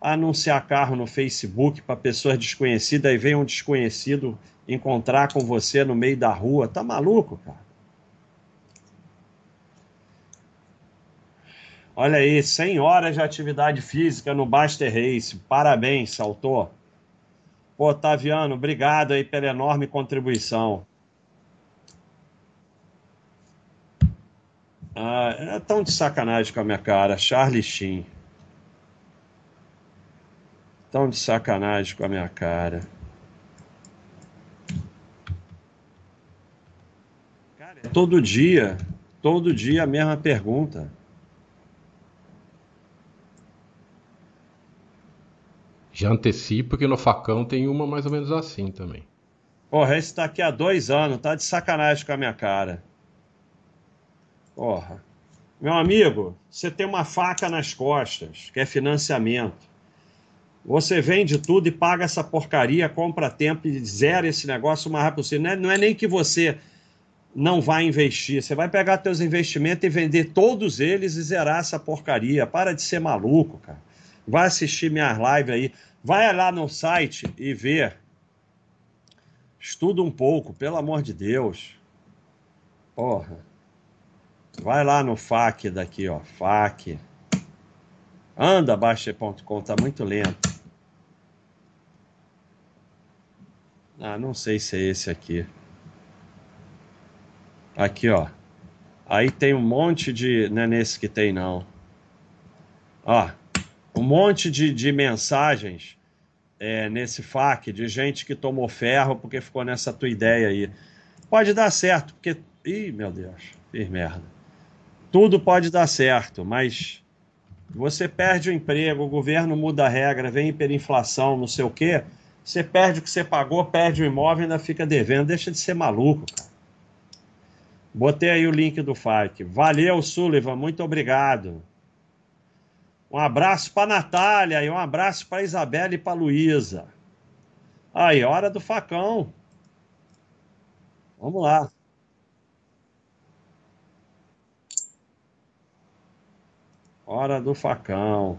anunciar carro no Facebook para pessoas desconhecidas e vem um desconhecido encontrar com você no meio da rua. Tá maluco, cara? Olha aí, 100 horas de atividade física no Baster Race. Parabéns, Saltou. Otaviano, obrigado aí pela enorme contribuição. Ah, é tão de sacanagem com a minha cara. Charlie Sheen. Tão de sacanagem com a minha cara. Cara, é todo dia, todo dia a mesma pergunta. Já antecipo que no facão tem uma mais ou menos assim também. Porra, esse tá aqui há dois anos, tá de sacanagem com a minha cara. Porra. Meu amigo, você tem uma faca nas costas, que é financiamento. Você vende tudo e paga essa porcaria, compra tempo e zera esse negócio o mais rápido possível. Não é, não é nem que você não vai investir, você vai pegar teus investimentos e vender todos eles e zerar essa porcaria. Para de ser maluco, cara. Vai assistir minhas lives aí. Vai lá no site e vê. Estuda um pouco, pelo amor de Deus. Porra. Vai lá no FAQ daqui, ó. FAQ. Anda, baixa.com, tá muito lento. Ah, não sei se é esse aqui. Aqui, ó. Aí tem um monte de. Não é nesse que tem, não. Ó, um monte de, de mensagens é, nesse FAQ de gente que tomou ferro porque ficou nessa tua ideia aí. Pode dar certo, porque. Ih, meu Deus, fiz merda. Tudo pode dar certo, mas você perde o emprego, o governo muda a regra, vem hiperinflação, não sei o quê você perde o que você pagou, perde o imóvel e ainda fica devendo. Deixa de ser maluco, cara. Botei aí o link do FAQ. Valeu, Sullivan. Muito obrigado. Um abraço para Natália e um abraço para Isabela e para Luísa. Aí, hora do facão. Vamos lá. Hora do facão.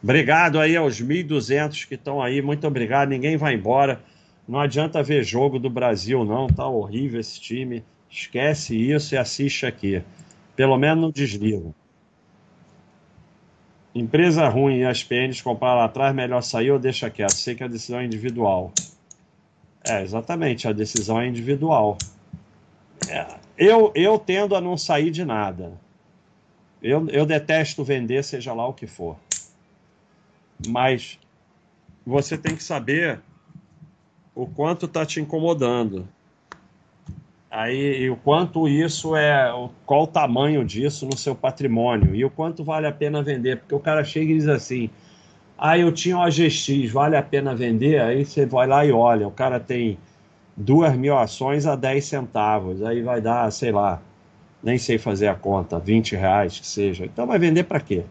Obrigado aí aos 1.200 que estão aí. Muito obrigado. Ninguém vai embora. Não adianta ver jogo do Brasil, não. Tá horrível esse time. Esquece isso e assiste aqui. Pelo menos não desliga. Empresa ruim e as PNs comprar lá atrás, melhor sair ou deixa quieto. Sei que a decisão é individual. É, exatamente, a decisão é individual. É, eu, eu tendo a não sair de nada. Eu, eu detesto vender, seja lá o que for. Mas você tem que saber o quanto está te incomodando. Aí, e o quanto isso é, qual o tamanho disso no seu patrimônio e o quanto vale a pena vender, porque o cara chega e diz assim: "Ah, eu tinha uma GX, vale a pena vender?" Aí você vai lá e olha, o cara tem duas mil ações a 10 centavos, aí vai dar, sei lá, nem sei fazer a conta, 20 reais que seja. Então vai vender para quê?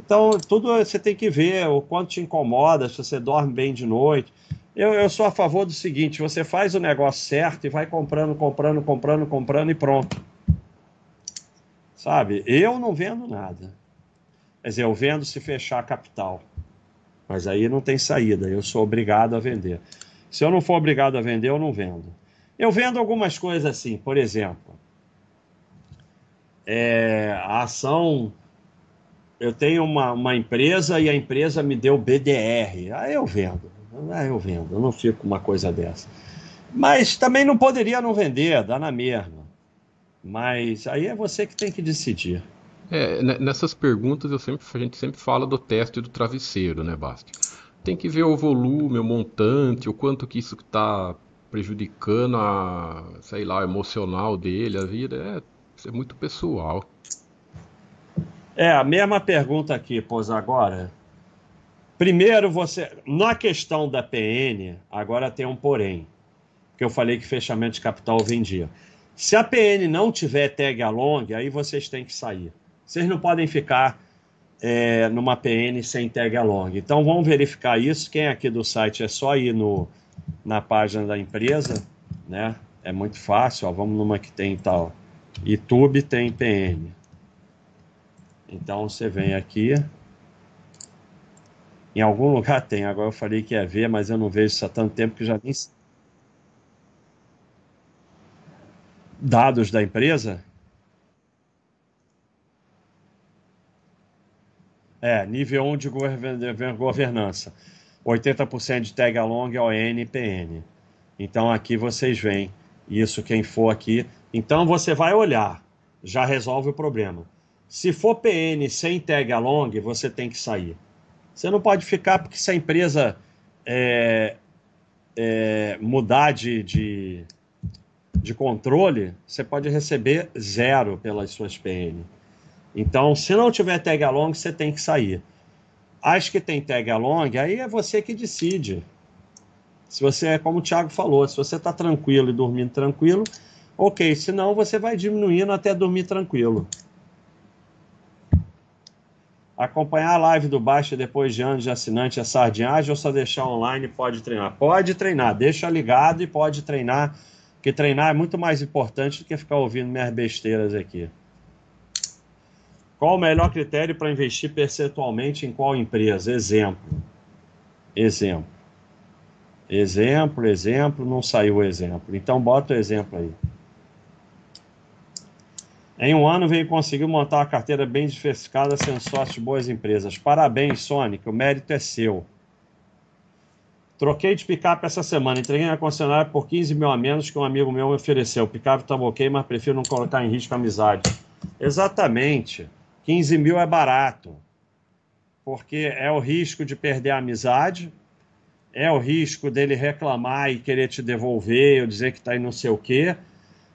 Então tudo você tem que ver o quanto te incomoda, se você dorme bem de noite. Eu, eu sou a favor do seguinte: você faz o negócio certo e vai comprando, comprando, comprando, comprando e pronto. Sabe? Eu não vendo nada. Quer dizer, eu vendo se fechar a capital. Mas aí não tem saída, eu sou obrigado a vender. Se eu não for obrigado a vender, eu não vendo. Eu vendo algumas coisas assim, por exemplo, é, a ação. Eu tenho uma, uma empresa e a empresa me deu BDR. Aí eu vendo. Ah, eu vendo, eu não fico com uma coisa dessa. Mas também não poderia não vender, dá na mesma. Mas aí é você que tem que decidir. É, nessas perguntas eu sempre, a gente sempre fala do teste do travesseiro, né, Basti? Tem que ver o volume, o montante, o quanto que isso está prejudicando a, sei lá, emocional dele, a vida. É, isso é muito pessoal. É, a mesma pergunta aqui, pôs agora. Primeiro, você. Na questão da PN, agora tem um porém. Que eu falei que fechamento de capital vendia. Se a PN não tiver tag along, aí vocês têm que sair. Vocês não podem ficar é, numa PN sem tag along. Então vamos verificar isso. Quem é aqui do site é só ir no, na página da empresa, né? É muito fácil. Ó, vamos numa que tem tal. YouTube tem PN. Então você vem aqui. Em algum lugar tem. Agora eu falei que ia ver, mas eu não vejo isso há tanto tempo que já nem. Dados da empresa? É, nível 1 de governança. 80% de tag along, ON e PN. Então aqui vocês veem isso, quem for aqui. Então você vai olhar, já resolve o problema. Se for PN sem tag along, você tem que sair. Você não pode ficar porque se a empresa é, é, mudar de, de, de, controle, você pode receber zero pelas suas PN. Então, se não tiver tag along, você tem que sair. As que tem tag along, aí é você que decide. Se você é como o Thiago falou, se você está tranquilo e dormindo tranquilo, ok. Senão você vai diminuindo até dormir tranquilo. Acompanhar a live do Baixa depois de anos de assinante é sardinhagem ou só deixar online pode treinar? Pode treinar, deixa ligado e pode treinar, porque treinar é muito mais importante do que ficar ouvindo minhas besteiras aqui. Qual o melhor critério para investir percentualmente em qual empresa? Exemplo. Exemplo. Exemplo, exemplo, não saiu o exemplo. Então bota o exemplo aí. Em um ano veio conseguir montar uma carteira bem diversificada, sendo sócio de boas empresas. Parabéns, Sonic, o mérito é seu. Troquei de picape essa semana, entreguei na concessionária por 15 mil a menos que um amigo meu me ofereceu. O picape estava ok, mas prefiro não colocar em risco a amizade. Exatamente. 15 mil é barato. Porque é o risco de perder a amizade, é o risco dele reclamar e querer te devolver, ou dizer que está aí não sei o quê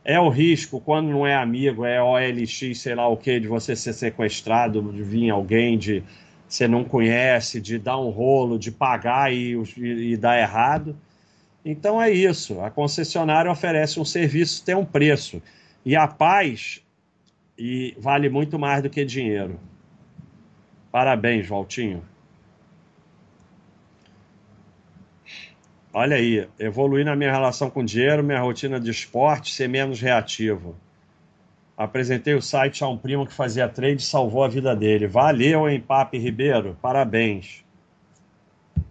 é o risco, quando não é amigo, é OLX, sei lá o que, de você ser sequestrado, de vir alguém de você não conhece, de dar um rolo, de pagar e, e, e dar errado. Então é isso. A concessionária oferece um serviço, tem um preço. E a paz e vale muito mais do que dinheiro. Parabéns, Valtinho. Olha aí, evoluir na minha relação com dinheiro, minha rotina de esporte, ser menos reativo. Apresentei o site a um primo que fazia trade e salvou a vida dele. Valeu, hein, Papi Ribeiro? Parabéns.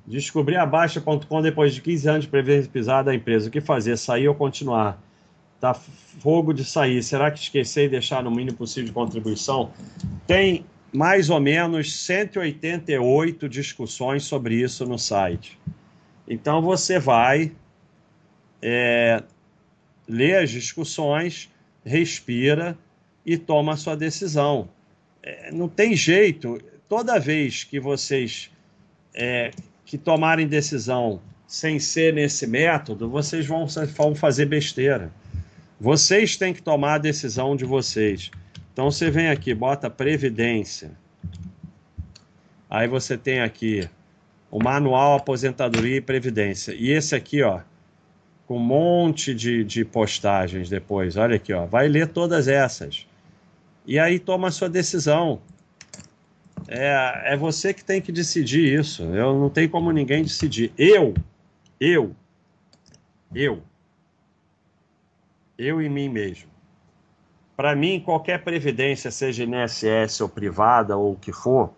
Descobri a Baixa.com depois de 15 anos de previdência pisada da empresa. O que fazer? Sair ou continuar? Tá fogo de sair. Será que esqueci e deixar no mínimo possível de contribuição? Tem mais ou menos 188 discussões sobre isso no site. Então você vai é, ler as discussões, respira e toma a sua decisão. É, não tem jeito. Toda vez que vocês é, que tomarem decisão sem ser nesse método, vocês vão, vão fazer besteira. Vocês têm que tomar a decisão de vocês. Então você vem aqui, bota previdência. Aí você tem aqui o manual aposentadoria e previdência. E esse aqui, ó, com um monte de, de postagens depois. Olha aqui, ó, vai ler todas essas. E aí toma a sua decisão. É, é você que tem que decidir isso. Eu não tenho como ninguém decidir. Eu, eu, eu eu e mim mesmo. Para mim, qualquer previdência, seja INSS ou privada ou o que for,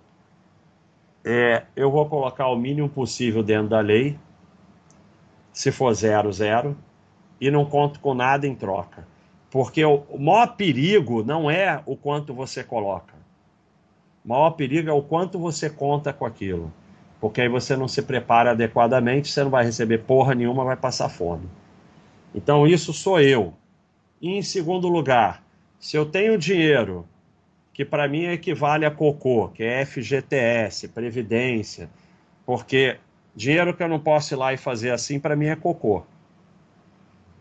é, eu vou colocar o mínimo possível dentro da lei, se for zero, zero, e não conto com nada em troca. Porque o, o maior perigo não é o quanto você coloca. O maior perigo é o quanto você conta com aquilo. Porque aí você não se prepara adequadamente, você não vai receber porra nenhuma, vai passar fome. Então, isso sou eu. E em segundo lugar, se eu tenho dinheiro que para mim equivale a cocô, que é FGTS, previdência, porque dinheiro que eu não posso ir lá e fazer assim para mim é cocô.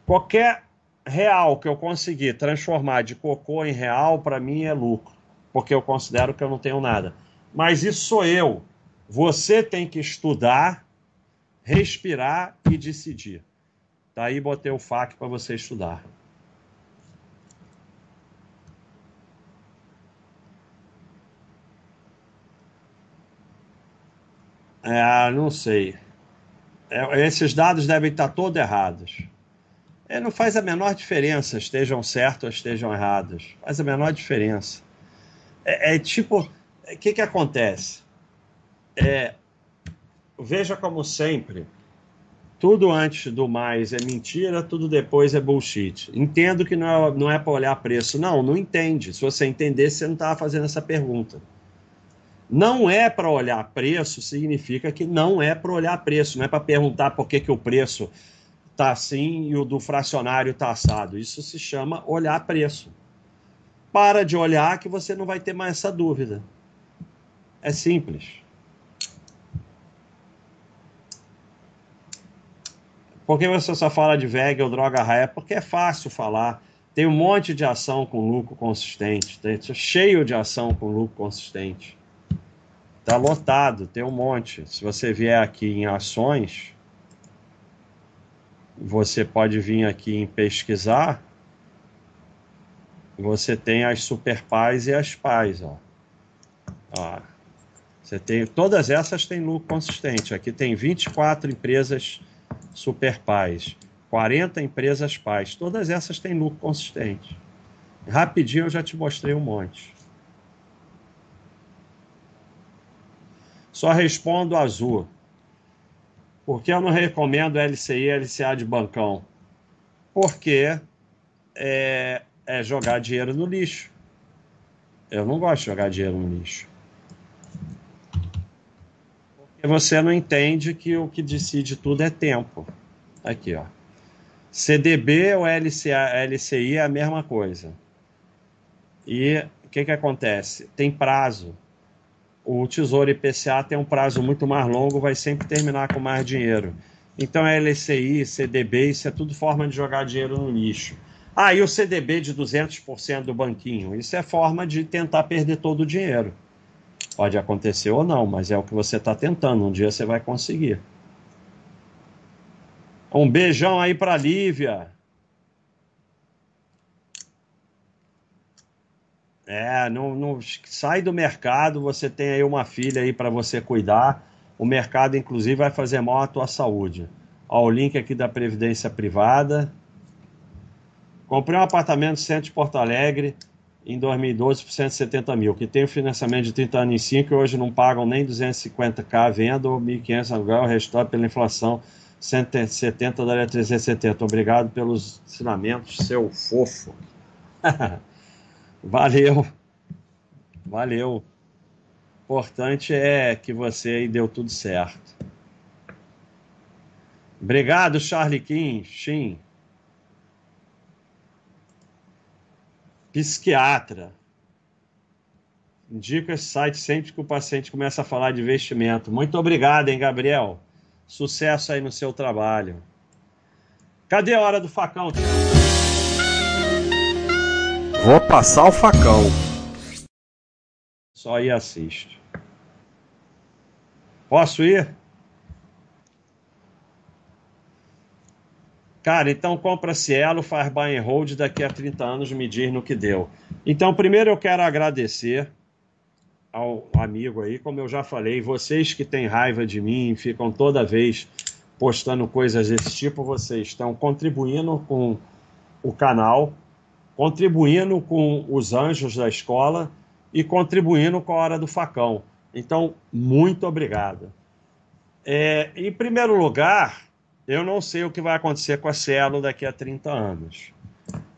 Qualquer real que eu conseguir transformar de cocô em real para mim é lucro, porque eu considero que eu não tenho nada. Mas isso sou eu. Você tem que estudar, respirar e decidir. Daí botei o FAQ para você estudar. É, não sei. É, esses dados devem estar todos errados. É, não faz a menor diferença, estejam certos ou estejam errados. Faz a menor diferença. É, é tipo, o que, que acontece? É, veja como sempre, tudo antes do mais é mentira, tudo depois é bullshit. Entendo que não é, não é para olhar preço. Não, não entende. Se você entendesse, você não estava fazendo essa pergunta. Não é para olhar preço, significa que não é para olhar preço, não é para perguntar por que, que o preço está assim e o do fracionário está assado. Isso se chama olhar preço. Para de olhar que você não vai ter mais essa dúvida. É simples. Por que você só fala de VEG ou droga raia? Porque é fácil falar. Tem um monte de ação com lucro consistente. Tem cheio de ação com lucro consistente. Está lotado, tem um monte. Se você vier aqui em ações, você pode vir aqui em pesquisar. Você tem as super pais e as pais, ó. ó. Você tem todas essas têm lucro consistente. Aqui tem 24 empresas super pais, 40 empresas pais. Todas essas têm lucro consistente. Rapidinho eu já te mostrei um monte. Só respondo azul. Porque eu não recomendo LCI e LCA de bancão? Porque é, é jogar dinheiro no lixo. Eu não gosto de jogar dinheiro no lixo. Porque você não entende que o que decide tudo é tempo. Aqui, ó. CDB ou LCA, LCI é a mesma coisa. E o que, que acontece? Tem prazo o Tesouro IPCA tem um prazo muito mais longo, vai sempre terminar com mais dinheiro. Então, é LCI, CDB, isso é tudo forma de jogar dinheiro no lixo. Ah, e o CDB de 200% do banquinho? Isso é forma de tentar perder todo o dinheiro. Pode acontecer ou não, mas é o que você está tentando. Um dia você vai conseguir. Um beijão aí para Lívia. É, não, não, sai do mercado, você tem aí uma filha aí para você cuidar. O mercado, inclusive, vai fazer mal à tua saúde. Ó, o link aqui da Previdência Privada. Comprei um apartamento no centro de Porto Alegre, em 2012 por 170 mil, que tem o financiamento de 30 anos em 5 e hoje não pagam nem 250k a venda ou 1.500 aluguel, restante pela inflação 170 daria 370. Obrigado pelos ensinamentos, seu fofo. Valeu. Valeu. Importante é que você deu tudo certo. Obrigado, Charlie Kim. Shin. psiquiatra. Indico esse site sempre que o paciente começa a falar de investimento. Muito obrigado, hein, Gabriel? Sucesso aí no seu trabalho. Cadê a hora do facão? Vou passar o facão. Só aí assiste. Posso ir? Cara, então compra Cielo, faz buy and hold, daqui a 30 anos me diz no que deu. Então, primeiro eu quero agradecer ao amigo aí, como eu já falei, vocês que têm raiva de mim, ficam toda vez postando coisas desse tipo, vocês estão contribuindo com o canal, contribuindo com os anjos da escola e contribuindo com a hora do facão. Então, muito obrigado. É, em primeiro lugar, eu não sei o que vai acontecer com a Cielo daqui a 30 anos.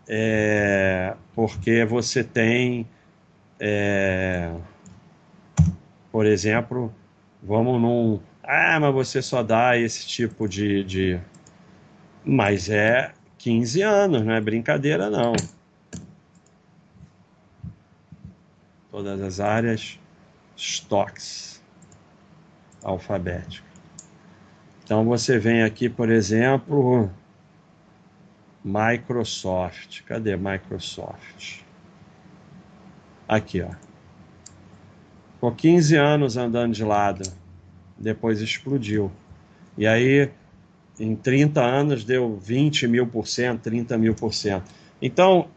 É, porque você tem, é, por exemplo, vamos num. Ah, mas você só dá esse tipo de. de... Mas é 15 anos, não é brincadeira, não. Todas as áreas, estoques alfabéticos. Então você vem aqui, por exemplo, Microsoft. Cadê Microsoft? Aqui, ó. Ficou 15 anos andando de lado. Depois explodiu. E aí, em 30 anos, deu 20 mil por cento, 30 mil por cento. Então,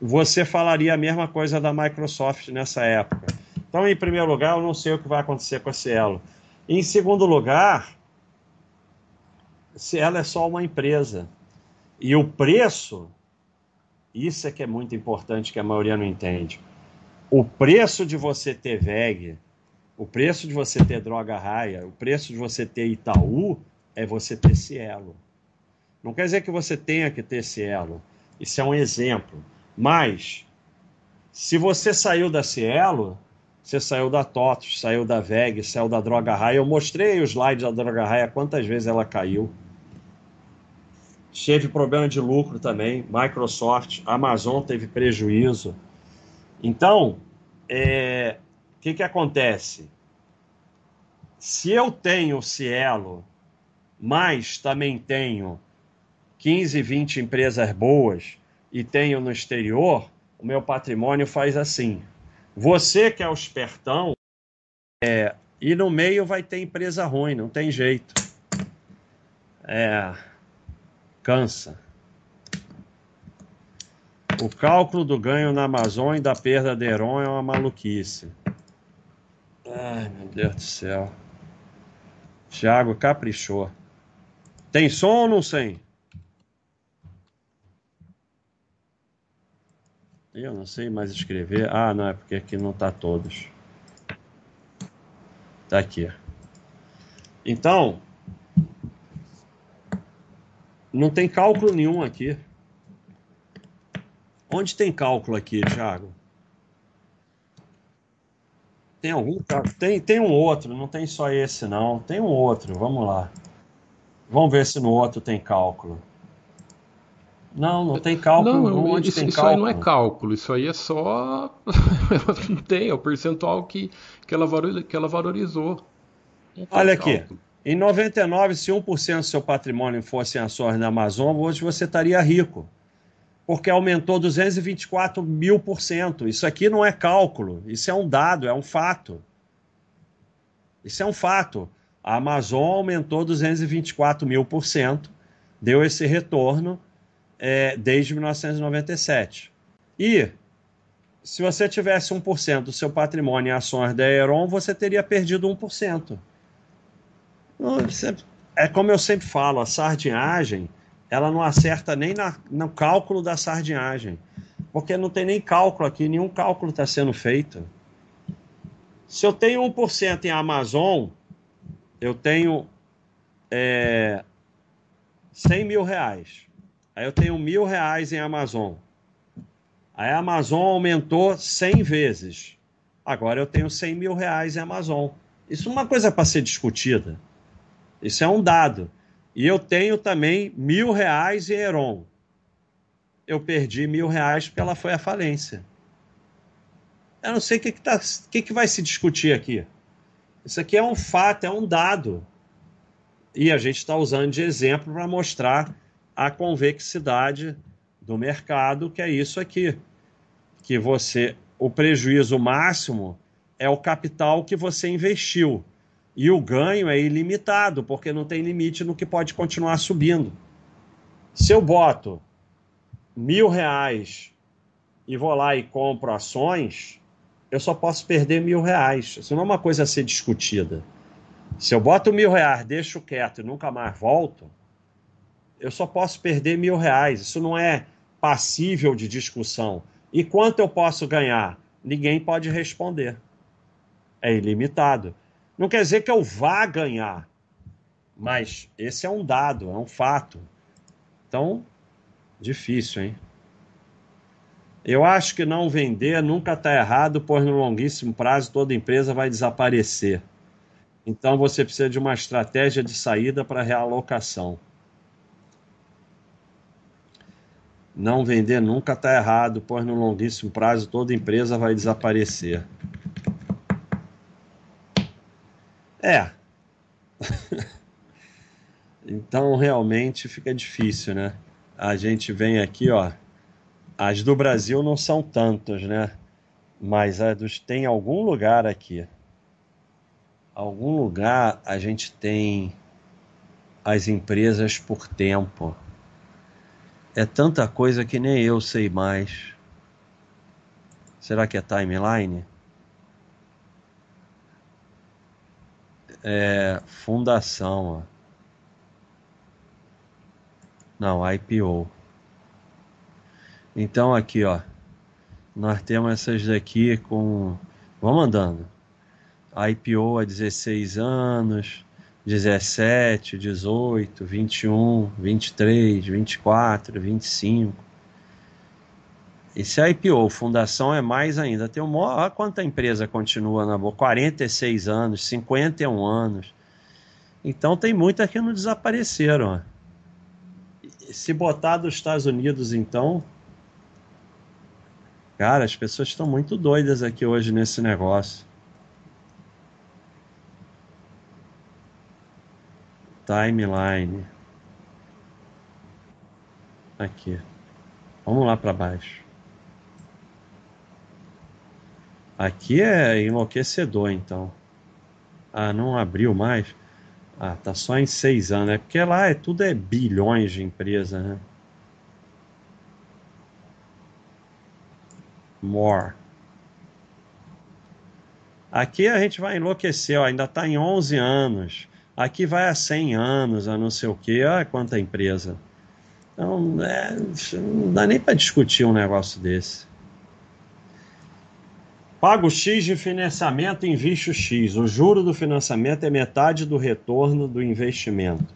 você falaria a mesma coisa da Microsoft nessa época. Então, em primeiro lugar, eu não sei o que vai acontecer com a Cielo. Em segundo lugar, ela é só uma empresa. E o preço, isso é que é muito importante que a maioria não entende. O preço de você ter VEG, o preço de você ter Droga Raia, o preço de você ter Itaú é você ter Cielo. Não quer dizer que você tenha que ter Cielo. Isso é um exemplo. Mas, se você saiu da Cielo, você saiu da TOTOS, saiu da VEG, saiu da Droga Raia. Eu mostrei os slides da Droga Raia, quantas vezes ela caiu teve problema de lucro também, Microsoft, Amazon teve prejuízo. Então, é, o que, que acontece? Se eu tenho Cielo, mas também tenho 15, 20 empresas boas e tenho no exterior, o meu patrimônio faz assim. Você que é o espertão, é, e no meio vai ter empresa ruim, não tem jeito. É, cansa. O cálculo do ganho na Amazônia e da perda de Heron é uma maluquice. Ai, meu Deus do céu. Thiago caprichou. Tem som ou não tem? Eu não sei mais escrever. Ah, não, é porque aqui não tá todos. Tá aqui. Então, não tem cálculo nenhum aqui. Onde tem cálculo aqui, Thiago? Tem algum? Tem, tem um outro, não tem só esse não. Tem um outro, vamos lá. Vamos ver se no outro tem cálculo. Não, não tem cálculo. Não, onde isso, tem isso cálculo? aí não é cálculo, isso aí é só. não tem, é o percentual que, que, ela, que ela valorizou. Olha aqui. Em 99, se 1% do seu patrimônio fosse em ações na Amazon, hoje você estaria rico. Porque aumentou 224 mil por cento. Isso aqui não é cálculo, isso é um dado, é um fato. Isso é um fato. A Amazon aumentou 224 mil por cento, deu esse retorno é, desde 1997. E se você tivesse 1% do seu patrimônio em ações da Aeron, você teria perdido 1%. É como eu sempre falo, a sardinhagem, ela não acerta nem na, no cálculo da sardinhagem. Porque não tem nem cálculo aqui, nenhum cálculo está sendo feito. Se eu tenho 1% em Amazon, eu tenho é, 100 mil reais. Aí eu tenho mil reais em Amazon. Aí a Amazon aumentou 100 vezes. Agora eu tenho 100 mil reais em Amazon. Isso é uma coisa para ser discutida. Isso é um dado. E eu tenho também mil reais em Heron. Eu perdi mil reais porque ela foi à falência. Eu não sei o que, que, tá, que, que vai se discutir aqui. Isso aqui é um fato, é um dado. E a gente está usando de exemplo para mostrar a convexidade do mercado, que é isso aqui. Que você, o prejuízo máximo é o capital que você investiu. E o ganho é ilimitado, porque não tem limite no que pode continuar subindo. Se eu boto mil reais e vou lá e compro ações, eu só posso perder mil reais. Isso não é uma coisa a ser discutida. Se eu boto mil reais, deixo quieto e nunca mais volto, eu só posso perder mil reais. Isso não é passível de discussão. E quanto eu posso ganhar? Ninguém pode responder. É ilimitado. Não quer dizer que eu vá ganhar, mas esse é um dado, é um fato. Então, difícil, hein? Eu acho que não vender nunca está errado, pois no longuíssimo prazo toda empresa vai desaparecer. Então você precisa de uma estratégia de saída para realocação. Não vender nunca está errado, pois no longuíssimo prazo toda empresa vai desaparecer. É. então realmente fica difícil, né? A gente vem aqui, ó. As do Brasil não são tantas, né? Mas a dos tem algum lugar aqui. Algum lugar a gente tem as empresas por tempo. É tanta coisa que nem eu sei mais. Será que é timeline? é, fundação. Não, IPO. Então aqui, ó, nós temos essas daqui com, vamos andando. IPO há 16 anos, 17, 18, 21, 23, 24, 25. E se a IPO, fundação, é mais ainda. Tem um, olha quanta empresa continua na boa. 46 anos, 51 anos. Então tem muitas que não desapareceram. Se botar dos Estados Unidos, então. Cara, as pessoas estão muito doidas aqui hoje nesse negócio. Timeline. Aqui. Vamos lá para baixo. Aqui é enlouquecedor, então. Ah, não abriu mais? Ah, tá só em seis anos. É porque lá é, tudo é bilhões de empresa, né? More. Aqui a gente vai enlouquecer, ó, ainda está em 11 anos. Aqui vai a 100 anos, a não sei o quê. Olha quanta empresa. Então, é, não dá nem para discutir um negócio desse. Pago X de financiamento, invisto X. O juro do financiamento é metade do retorno do investimento.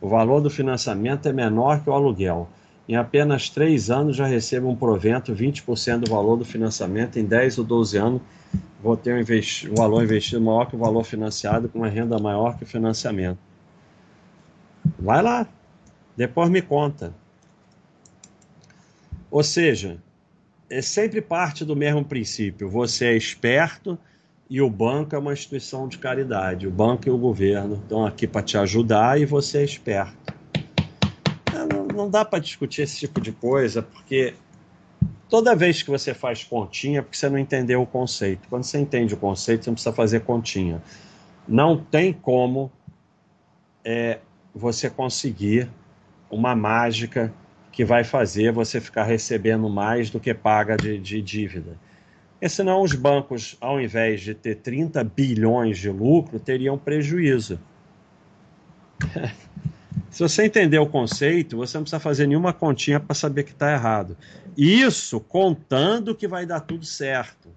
O valor do financiamento é menor que o aluguel. Em apenas 3 anos já recebo um provento, 20% do valor do financiamento. Em 10 ou 12 anos vou ter um, um valor investido maior que o valor financiado, com uma renda maior que o financiamento. Vai lá, depois me conta. Ou seja, é sempre parte do mesmo princípio. Você é esperto e o banco é uma instituição de caridade. O banco e o governo estão aqui para te ajudar e você é esperto. Não, dá para discutir esse tipo de coisa, porque toda vez que você faz continha é porque você não entendeu o conceito. Quando você entende o conceito, você não precisa fazer continha. Não tem como é, você conseguir uma mágica que vai fazer você ficar recebendo mais do que paga de, de dívida. E senão os bancos, ao invés de ter 30 bilhões de lucro, teriam prejuízo. Se você entender o conceito, você não precisa fazer nenhuma continha para saber que está errado. Isso contando que vai dar tudo certo.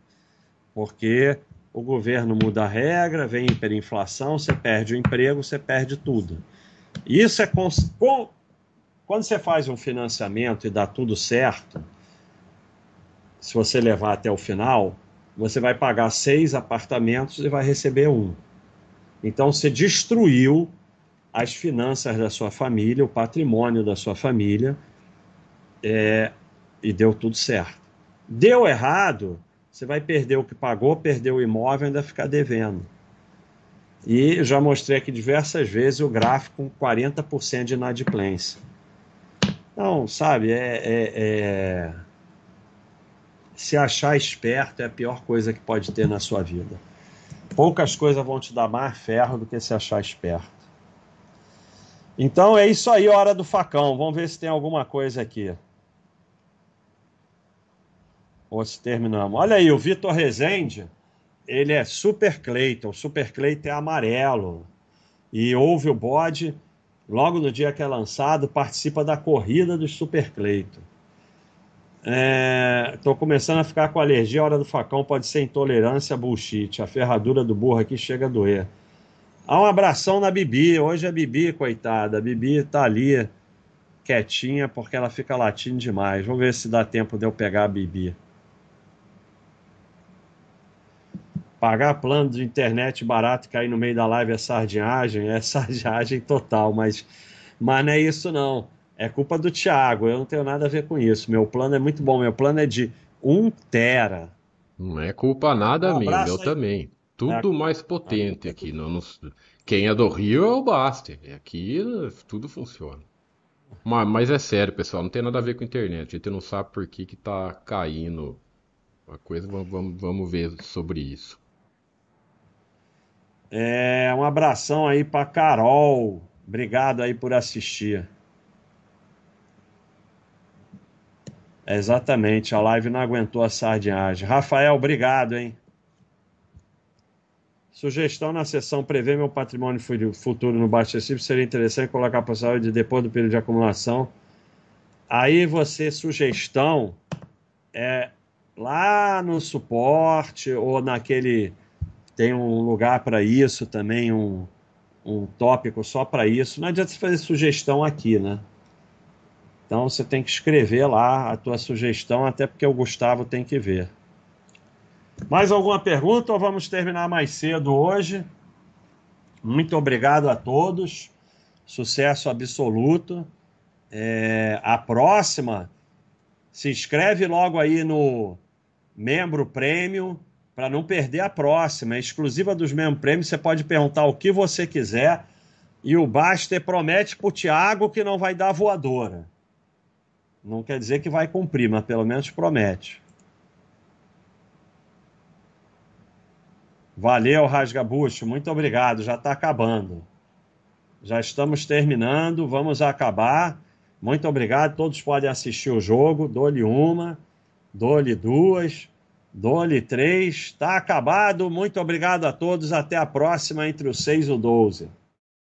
Porque o governo muda a regra, vem hiperinflação, você perde o emprego, você perde tudo. Isso é. Com... Quando você faz um financiamento e dá tudo certo, se você levar até o final, você vai pagar seis apartamentos e vai receber um. Então você destruiu as finanças da sua família, o patrimônio da sua família, é, e deu tudo certo. Deu errado, você vai perder o que pagou, perder o imóvel ainda ficar devendo. E já mostrei aqui diversas vezes o gráfico com 40% de inadimplência. Então, sabe, é, é, é, se achar esperto é a pior coisa que pode ter na sua vida. Poucas coisas vão te dar mais ferro do que se achar esperto. Então é isso aí, hora do facão. Vamos ver se tem alguma coisa aqui. Ou se terminamos. Olha aí, o Vitor Rezende, ele é Super Cleiton. Super Cleiton é amarelo. E ouve o bode, logo no dia que é lançado, participa da corrida do Super Cleiton. Estou é, começando a ficar com alergia. A hora do facão pode ser intolerância bullshit. A ferradura do burro aqui chega a doer. Há um abração na Bibi. Hoje a Bibi, coitada. A Bibi tá ali quietinha porque ela fica latindo demais. Vamos ver se dá tempo de eu pegar a Bibi. Pagar plano de internet barato e cair no meio da live é sardinhagem? É sardinhagem total, mas, mas não é isso não. É culpa do Thiago, eu não tenho nada a ver com isso. Meu plano é muito bom, meu plano é de 1 tera. Não é culpa nada um minha, eu também tudo é. mais potente aqui. Não, quem é do Rio é o Baster. Aqui tudo funciona. Mas, mas, é sério, pessoal, não tem nada a ver com a internet. A gente não sabe por que, que tá caindo a coisa. Vamos, vamos, vamos ver sobre isso. É, um abração aí para Carol. Obrigado aí por assistir. É exatamente, a live não aguentou a sardinhagem. Rafael, obrigado, hein? Sugestão na seção prever meu patrimônio futuro no baixo acessível seria interessante colocar para saúde depois do período de acumulação. Aí você, sugestão, é lá no suporte ou naquele. Tem um lugar para isso também, um, um tópico só para isso. Não adianta você fazer sugestão aqui, né? Então você tem que escrever lá a tua sugestão, até porque o Gustavo tem que ver. Mais alguma pergunta ou vamos terminar mais cedo hoje? Muito obrigado a todos. Sucesso absoluto. É, a próxima, se inscreve logo aí no Membro Prêmio para não perder a próxima. É exclusiva dos Membro Prêmio. Você pode perguntar o que você quiser. E o Baster promete para o Tiago que não vai dar voadora. Não quer dizer que vai cumprir, mas pelo menos promete. Valeu, Rasgabucho. Muito obrigado. Já está acabando. Já estamos terminando. Vamos acabar. Muito obrigado. Todos podem assistir o jogo. Dou-lhe uma, dou-lhe duas, dou-lhe três. Está acabado. Muito obrigado a todos. Até a próxima entre os seis e o 12.